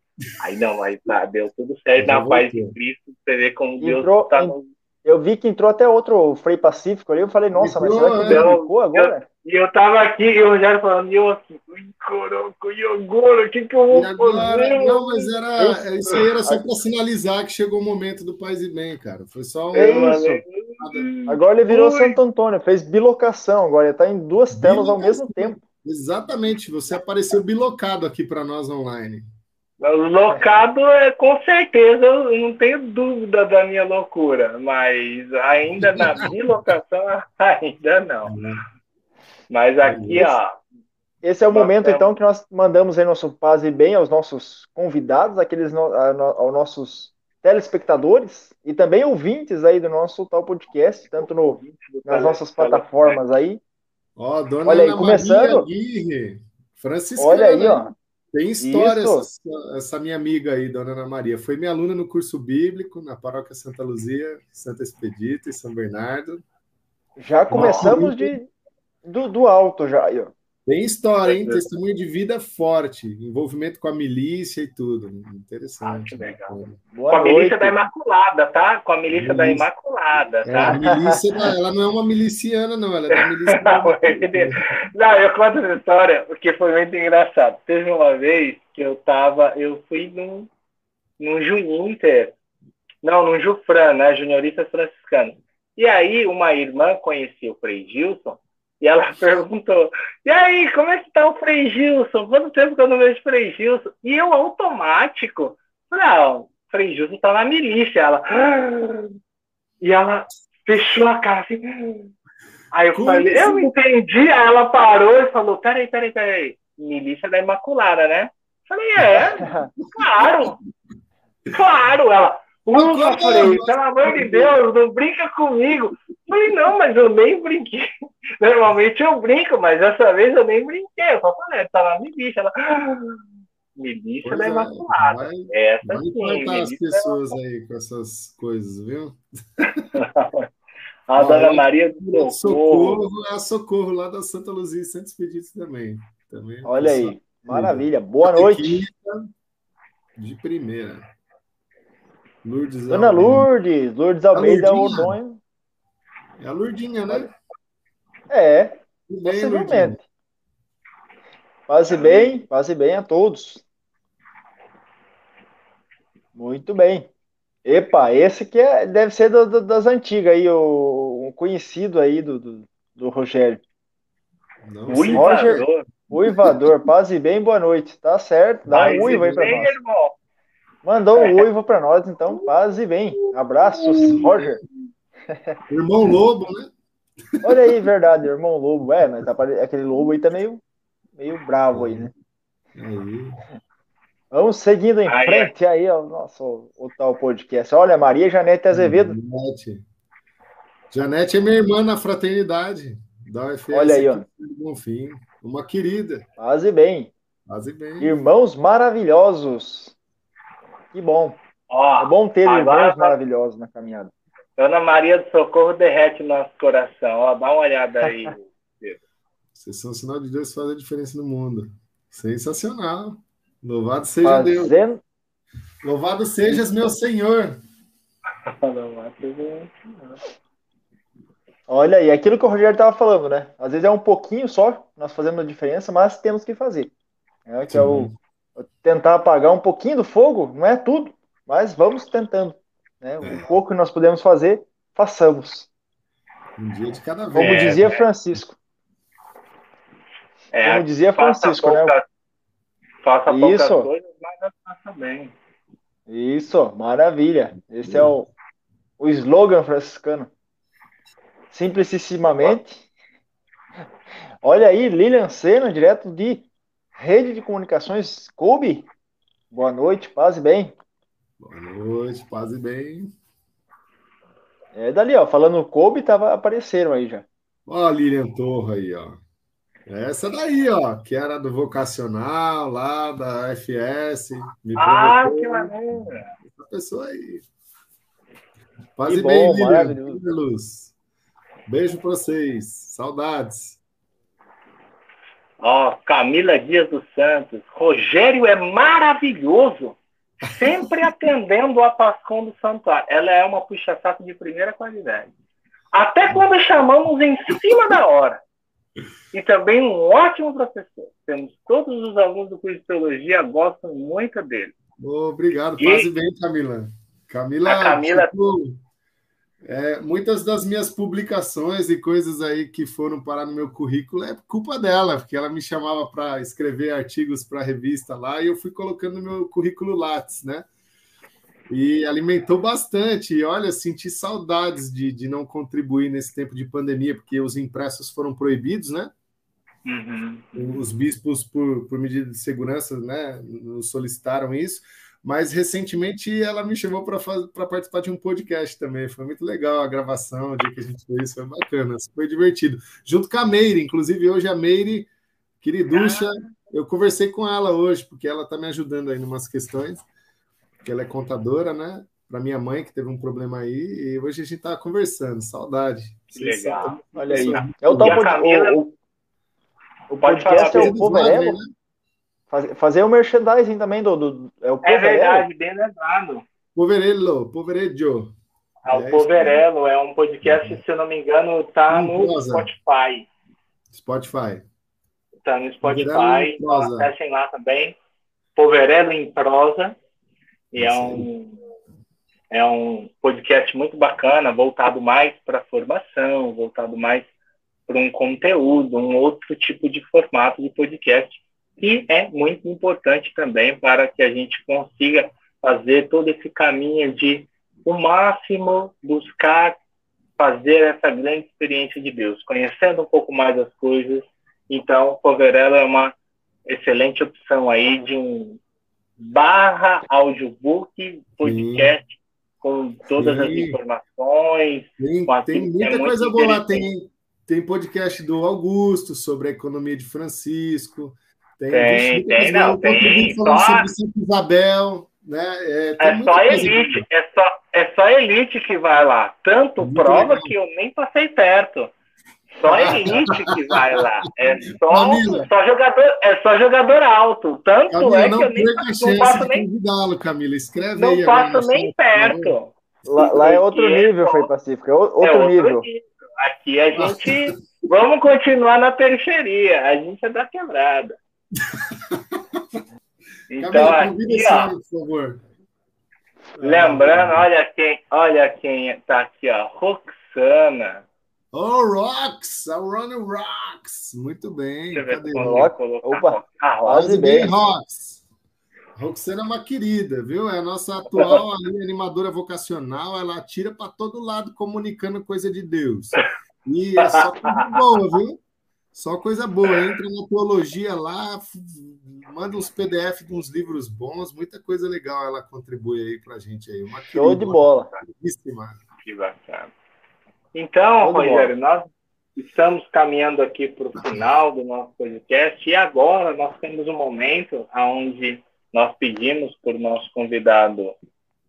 Aí não, mas tá, deu tudo certo na paz de Cristo, você vê como Deus está no eu vi que entrou até outro Frei Pacífico ali. Eu falei, nossa, mas será que ele ficou agora? E eu, tava aqui e o Rogério falando, e eu assim, coroco, e agora? O que, que eu vou fazer? Não, mas era, isso aí era só para sinalizar que chegou o momento do Paz e Bem, cara. Foi só um. É isso. Agora ele virou Oi. Santo Antônio, fez bilocação agora, ele tá em duas telas ao mesmo tempo. Exatamente, você apareceu bilocado aqui para nós online. Locado é com certeza, eu não tenho dúvida da minha loucura, mas ainda na bilocação, ainda não. Mas aqui, ó. Esse é o momento, então, que nós mandamos aí nosso paz e bem aos nossos convidados, aqueles no, a, no, aos nossos telespectadores e também ouvintes aí do nosso tal podcast, tanto no, nas nossas plataformas aí. Ó, dona Olha aí, Ana começando. Aguirre, Olha aí, ó. Tem história essa, essa, minha amiga aí, dona Ana Maria. Foi minha aluna no curso bíblico na paróquia Santa Luzia, Santa Expedita e São Bernardo. Já começamos de, do, do alto já aí, ó. Tem história, hein? Testemunho de vida forte, envolvimento com a milícia e tudo. Interessante. Ah, legal. com a milícia da Imaculada, tá? Com a milícia, da Imaculada, tá? É, a milícia, ela não é uma miliciana, não, ela é da milícia. não, eu conto essa história porque foi muito engraçado. Teve uma vez que eu tava, eu fui num, num Juninter, não, num Jufran, né? Juniorista franciscano. E aí, uma irmã conhecia o Frei Gilson e ela perguntou: E aí, como é que tá o Frei Gilson? Quanto tempo que eu não vejo Frei Gilson? E eu, automático, falei: Ah, o Frei Gilson tá na milícia. Ela. Ah! E ela fechou a cara assim. Aí eu como falei: assim? Eu entendi. Aí ela parou e falou: Peraí, peraí, peraí. Milícia da Imaculada, né? Falei: É, claro. Claro. Ela. Ufa, falei, pelo amor de Deus, não brinca comigo. Falei, não, mas eu nem brinquei. Normalmente eu brinco, mas dessa vez eu nem brinquei. Eu só falei, tá lá milícia. Ela, ah, milícia da é, Imaculada. Vai, Essa vai sim. as pessoas aí com essas coisas, viu? a Dona Maria do Socorro. é a Socorro lá da Santa Luzia Santos Pedidos também. também Olha aí, maravilha. Boa noite. De primeira. Lourdes Dona Lourdes, Lourdes Almeida Ordonho. É a Lourdinha, né? É, possivelmente. Passe bem, passe bem a todos. Muito bem. Epa, esse que é, deve ser do, do, das antigas aí, o, um conhecido aí do, do, do Rogério. Não, Roger, Uivador, paz e bem, boa noite. Tá certo, dá um uivo aí pra nós. Irmão. Mandou um uivo para nós, então paz e bem. Abraços, Roger. Irmão Lobo, né? Olha aí, verdade, irmão Lobo. É, mas aquele Lobo aí tá meio, meio bravo aí, né? Aí. Vamos seguindo em frente aí ao nosso o tal podcast. Olha, Maria Janete Azevedo. Janete. Janete é minha irmã na fraternidade da UFS. Olha aí, ó. Bonfim. Uma querida. Paz e bem. Paz e bem. Irmãos maravilhosos. Que bom. Ó, é bom ter irmãos tá... maravilhosos na caminhada. Ana Maria do Socorro derrete nosso coração. Ó, dá uma olhada aí. Vocês são sinal de Deus que faz a diferença no mundo. Sensacional. Louvado seja Fazendo... Deus. Louvado sejas meu Senhor. Olha aí, aquilo que o Rogério estava falando, né? Às vezes é um pouquinho só, nós fazemos a diferença, mas temos que fazer. É, que é o, tentar apagar um pouquinho do fogo, não é tudo, mas vamos tentando. Né? O é. pouco que nós podemos fazer, façamos. Um dia de cada vez. Como dizia é, Francisco. É, Como dizia Francisco, pouca, né? Faça poucas Isso. coisas, mas faça bem. Isso, maravilha. Esse é o, o slogan franciscano. Simplissimamente. Olha aí, Lilian Senna, direto de Rede de Comunicações Kobe. Boa noite, paz e bem. Boa noite, paz e bem. É dali, ó, falando Kobe, tava apareceram aí já. Ó a Lilian Torre aí, ó. Essa daí, ó, que era do vocacional lá da FS. ah, que maneiro! Essa pessoa aí. Paz que e bom, bem, Lilian. Luz. Beijo pra vocês. Saudades. Ó, Camila Dias dos Santos. Rogério é maravilhoso. Sempre atendendo a Pascom do Santuário. Ela é uma puxa-saco de primeira qualidade. Até quando chamamos em cima da hora. E também um ótimo professor. Temos todos os alunos do curso de teologia gostam muito dele. obrigado, quase e... bem, Camila. Camila, a Camila tipo, É, muitas das minhas publicações e coisas aí que foram parar no meu currículo é culpa dela, porque ela me chamava para escrever artigos para a revista lá e eu fui colocando meu currículo Lattes, né? E alimentou bastante. E olha, senti saudades de, de não contribuir nesse tempo de pandemia, porque os impressos foram proibidos, né? Uhum. Os bispos, por, por medida de segurança, né, nos solicitaram isso. Mas recentemente ela me chamou para participar de um podcast também. Foi muito legal a gravação, o dia que a gente fez, foi bacana, foi divertido. Junto com a Meire, inclusive hoje a Meire, queriducha, eu conversei com ela hoje, porque ela está me ajudando aí em umas questões, porque ela é contadora, né? Para minha mãe, que teve um problema aí, e hoje a gente está conversando. Saudade. Que legal. Olha aí. É o, Camila... o, o, o podcast é o Poverelo, né? Fazer o merchandising também do. do é, o é verdade, bem lembrado. Poverello, Povereggio. É, o é Poverello é um podcast, se eu não me engano, tá no Spotify. Spotify. Tá no Spotify. Então acessem lá também. Poverello em prosa. E é um, é um podcast muito bacana, voltado mais para formação, voltado mais para um conteúdo, um outro tipo de formato de podcast e é muito importante também para que a gente consiga fazer todo esse caminho de o máximo buscar fazer essa grande experiência de Deus, conhecendo um pouco mais as coisas. Então, Poverella é uma excelente opção aí de um barra audiobook, podcast, Sim. com todas Sim. as informações. Tem, tem muita é coisa boa lá. Tem, tem podcast do Augusto sobre a economia de Francisco. Tem, tem, tem não, tem. Só... Sobre Santa Isabel, né? É, é só elite, é só, é só elite que vai lá. Tanto muito prova legal. que eu nem passei perto. Só ah. elite que vai lá. É só, só, jogador, é só jogador alto. Tanto Camila, é que eu nem não passo nem. Convidá-lo, Camila. Escreve não aí. Não passo nem perto. Lá, lá, é outro nível, é foi Pacífico. É outro, é outro nível. nível. Aqui a gente. Vamos continuar na periferia. A gente é da quebrada. Então, Camila, aqui, ó, por favor. Lembrando, olha quem, olha quem está aqui, ó, Roxana. Oh, Rox, a Running Rocks. Muito bem. Cadê? Coloca, Opa, quase bem, Rox. Roxana é uma querida, viu? É a nossa atual ali, animadora vocacional. Ela atira para todo lado comunicando coisa de Deus. E é só coisa boa, viu? Só coisa boa. Entra na teologia lá, manda uns PDF de uns livros bons, muita coisa legal ela contribui aí pra gente aí. Uma Show de bola. Que bacana. Então, Rogério, nós estamos caminhando aqui para o final do nosso podcast e agora nós temos um momento onde nós pedimos para o nosso convidado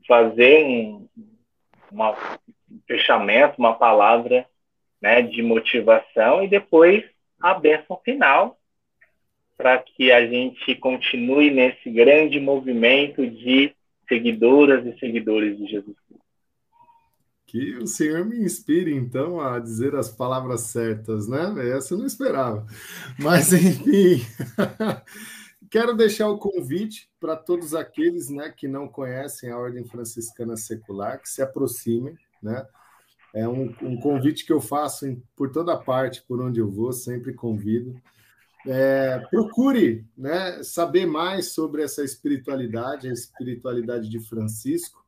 fazer um uma, um fechamento, uma palavra né, de motivação e depois a bênção final para que a gente continue nesse grande movimento de seguidoras e seguidores de Jesus Cristo. Que o Senhor me inspire, então, a dizer as palavras certas, né? Essa eu não esperava. Mas, enfim, quero deixar o convite para todos aqueles né, que não conhecem a Ordem Franciscana Secular, que se aproximem, né? É um, um convite que eu faço em, por toda parte, por onde eu vou, sempre convido. É, procure né, saber mais sobre essa espiritualidade, a espiritualidade de Francisco.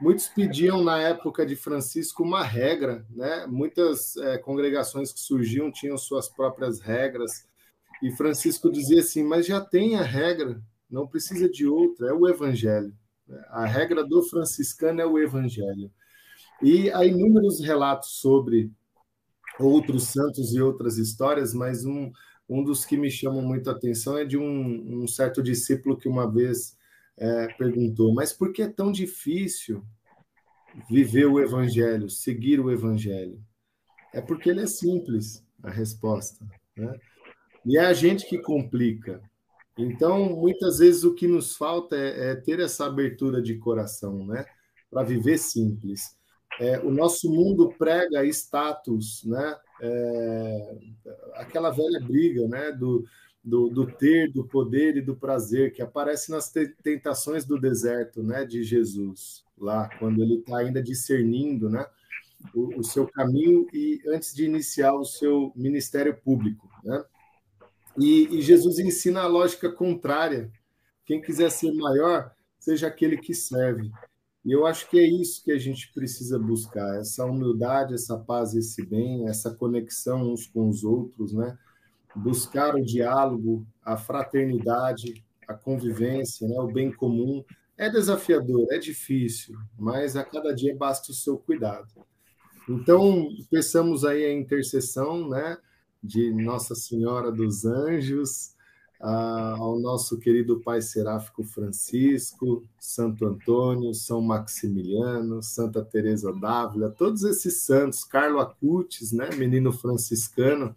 Muitos pediam na época de Francisco uma regra, né? Muitas é, congregações que surgiam tinham suas próprias regras. E Francisco dizia assim: mas já tem a regra, não precisa de outra, é o Evangelho. A regra do franciscano é o Evangelho. E há inúmeros relatos sobre outros santos e outras histórias, mas um, um dos que me chamam muito a atenção é de um, um certo discípulo que uma vez é, perguntou: Mas por que é tão difícil viver o Evangelho, seguir o Evangelho? É porque ele é simples, a resposta. Né? E é a gente que complica. Então, muitas vezes o que nos falta é, é ter essa abertura de coração, né? Para viver simples. É, o nosso mundo prega status, né? É, aquela velha briga, né? Do, do, do, ter, do poder e do prazer que aparece nas tentações do deserto, né? De Jesus lá, quando ele está ainda discernindo, né? o, o, seu caminho e antes de iniciar o seu ministério público. Né? E, e Jesus ensina a lógica contrária. Quem quiser ser maior, seja aquele que serve. E eu acho que é isso que a gente precisa buscar, essa humildade, essa paz, esse bem, essa conexão uns com os outros, né? Buscar o diálogo, a fraternidade, a convivência, né? o bem comum. É desafiador, é difícil, mas a cada dia basta o seu cuidado. Então, peçamos aí a intercessão, né, de Nossa Senhora dos Anjos, ao nosso querido Pai Seráfico Francisco, Santo Antônio, São Maximiliano, Santa Teresa d'Ávila, todos esses santos, Carlo Acutis, né, menino franciscano,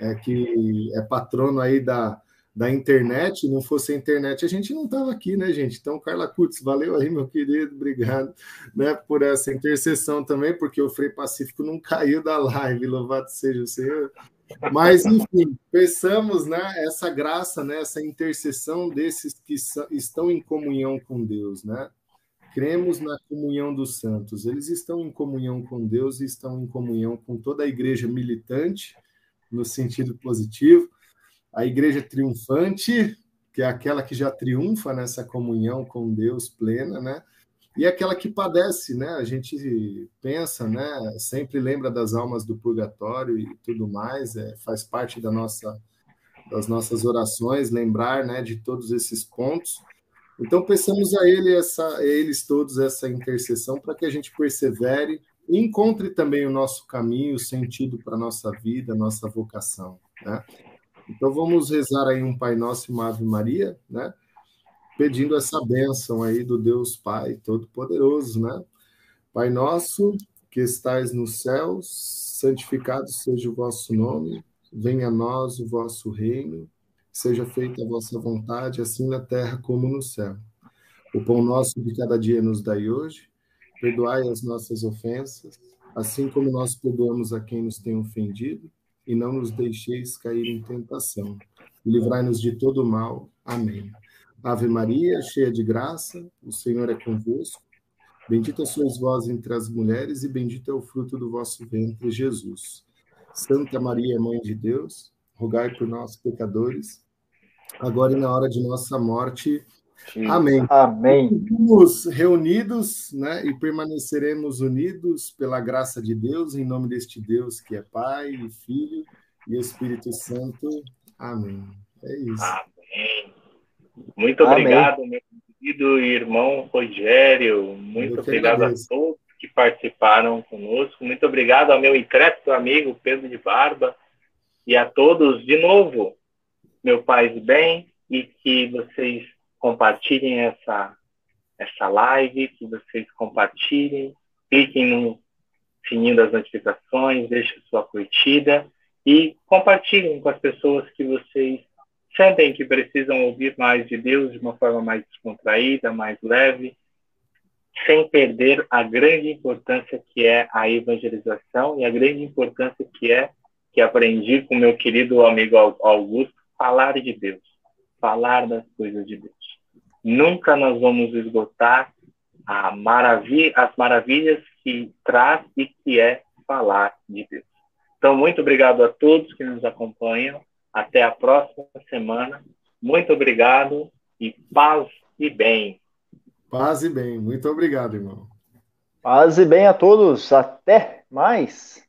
é, que é patrono aí da, da internet, não fosse a internet, a gente não estava aqui, né, gente? Então, Carla Kutz, valeu aí, meu querido, obrigado né, por essa intercessão também, porque o Frei Pacífico não caiu da live, louvado seja o Senhor. Mas, enfim, pensamos né, essa graça, né, essa intercessão desses que estão em comunhão com Deus, né? Cremos na comunhão dos santos. Eles estão em comunhão com Deus e estão em comunhão com toda a igreja militante, no sentido positivo, a igreja triunfante, que é aquela que já triunfa nessa comunhão com Deus plena, né? E aquela que padece, né? A gente pensa, né? Sempre lembra das almas do purgatório e tudo mais, é, faz parte da nossa, das nossas orações lembrar, né? De todos esses pontos. Então pensamos a ele essa, a eles todos essa intercessão para que a gente persevere e encontre também o nosso caminho, o sentido para nossa vida, nossa vocação, né? Então vamos rezar aí um Pai Nosso e uma Ave Maria, né? Pedindo essa bênção aí do Deus Pai Todo-Poderoso, né? Pai nosso que estais nos céus, santificado seja o vosso nome, venha a nós o vosso reino, seja feita a vossa vontade, assim na terra como no céu. O pão nosso de cada dia nos dai hoje, perdoai as nossas ofensas, assim como nós perdoamos a quem nos tem ofendido, e não nos deixeis cair em tentação. Livrai-nos de todo mal. Amém. Ave Maria, cheia de graça, o Senhor é convosco. Bendita sois vós entre as mulheres, e bendito é o fruto do vosso ventre, Jesus. Santa Maria, Mãe de Deus, rogai por nós, pecadores, agora e na hora de nossa morte. Amém. Amém. Estamos reunidos né, e permaneceremos unidos pela graça de Deus, em nome deste Deus que é Pai, Filho e Espírito Santo. Amém. É isso. Amém. Muito obrigado, Amém. meu querido irmão Rogério. Muito obrigado a todos que participaram conosco. Muito obrigado ao meu intrépido amigo Pedro de Barba e a todos de novo, meu paz bem, e que vocês compartilhem essa, essa live, que vocês compartilhem, cliquem no sininho das notificações, deixem sua curtida e compartilhem com as pessoas que vocês sentem que precisam ouvir mais de Deus de uma forma mais descontraída, mais leve, sem perder a grande importância que é a evangelização e a grande importância que é que aprendi com meu querido amigo Augusto, falar de Deus, falar das coisas de Deus. Nunca nós vamos esgotar a maravilha, as maravilhas que traz e que é falar de Deus. Então, muito obrigado a todos que nos acompanham. Até a próxima semana. Muito obrigado e paz e bem. Paz e bem. Muito obrigado, irmão. Paz e bem a todos. Até mais.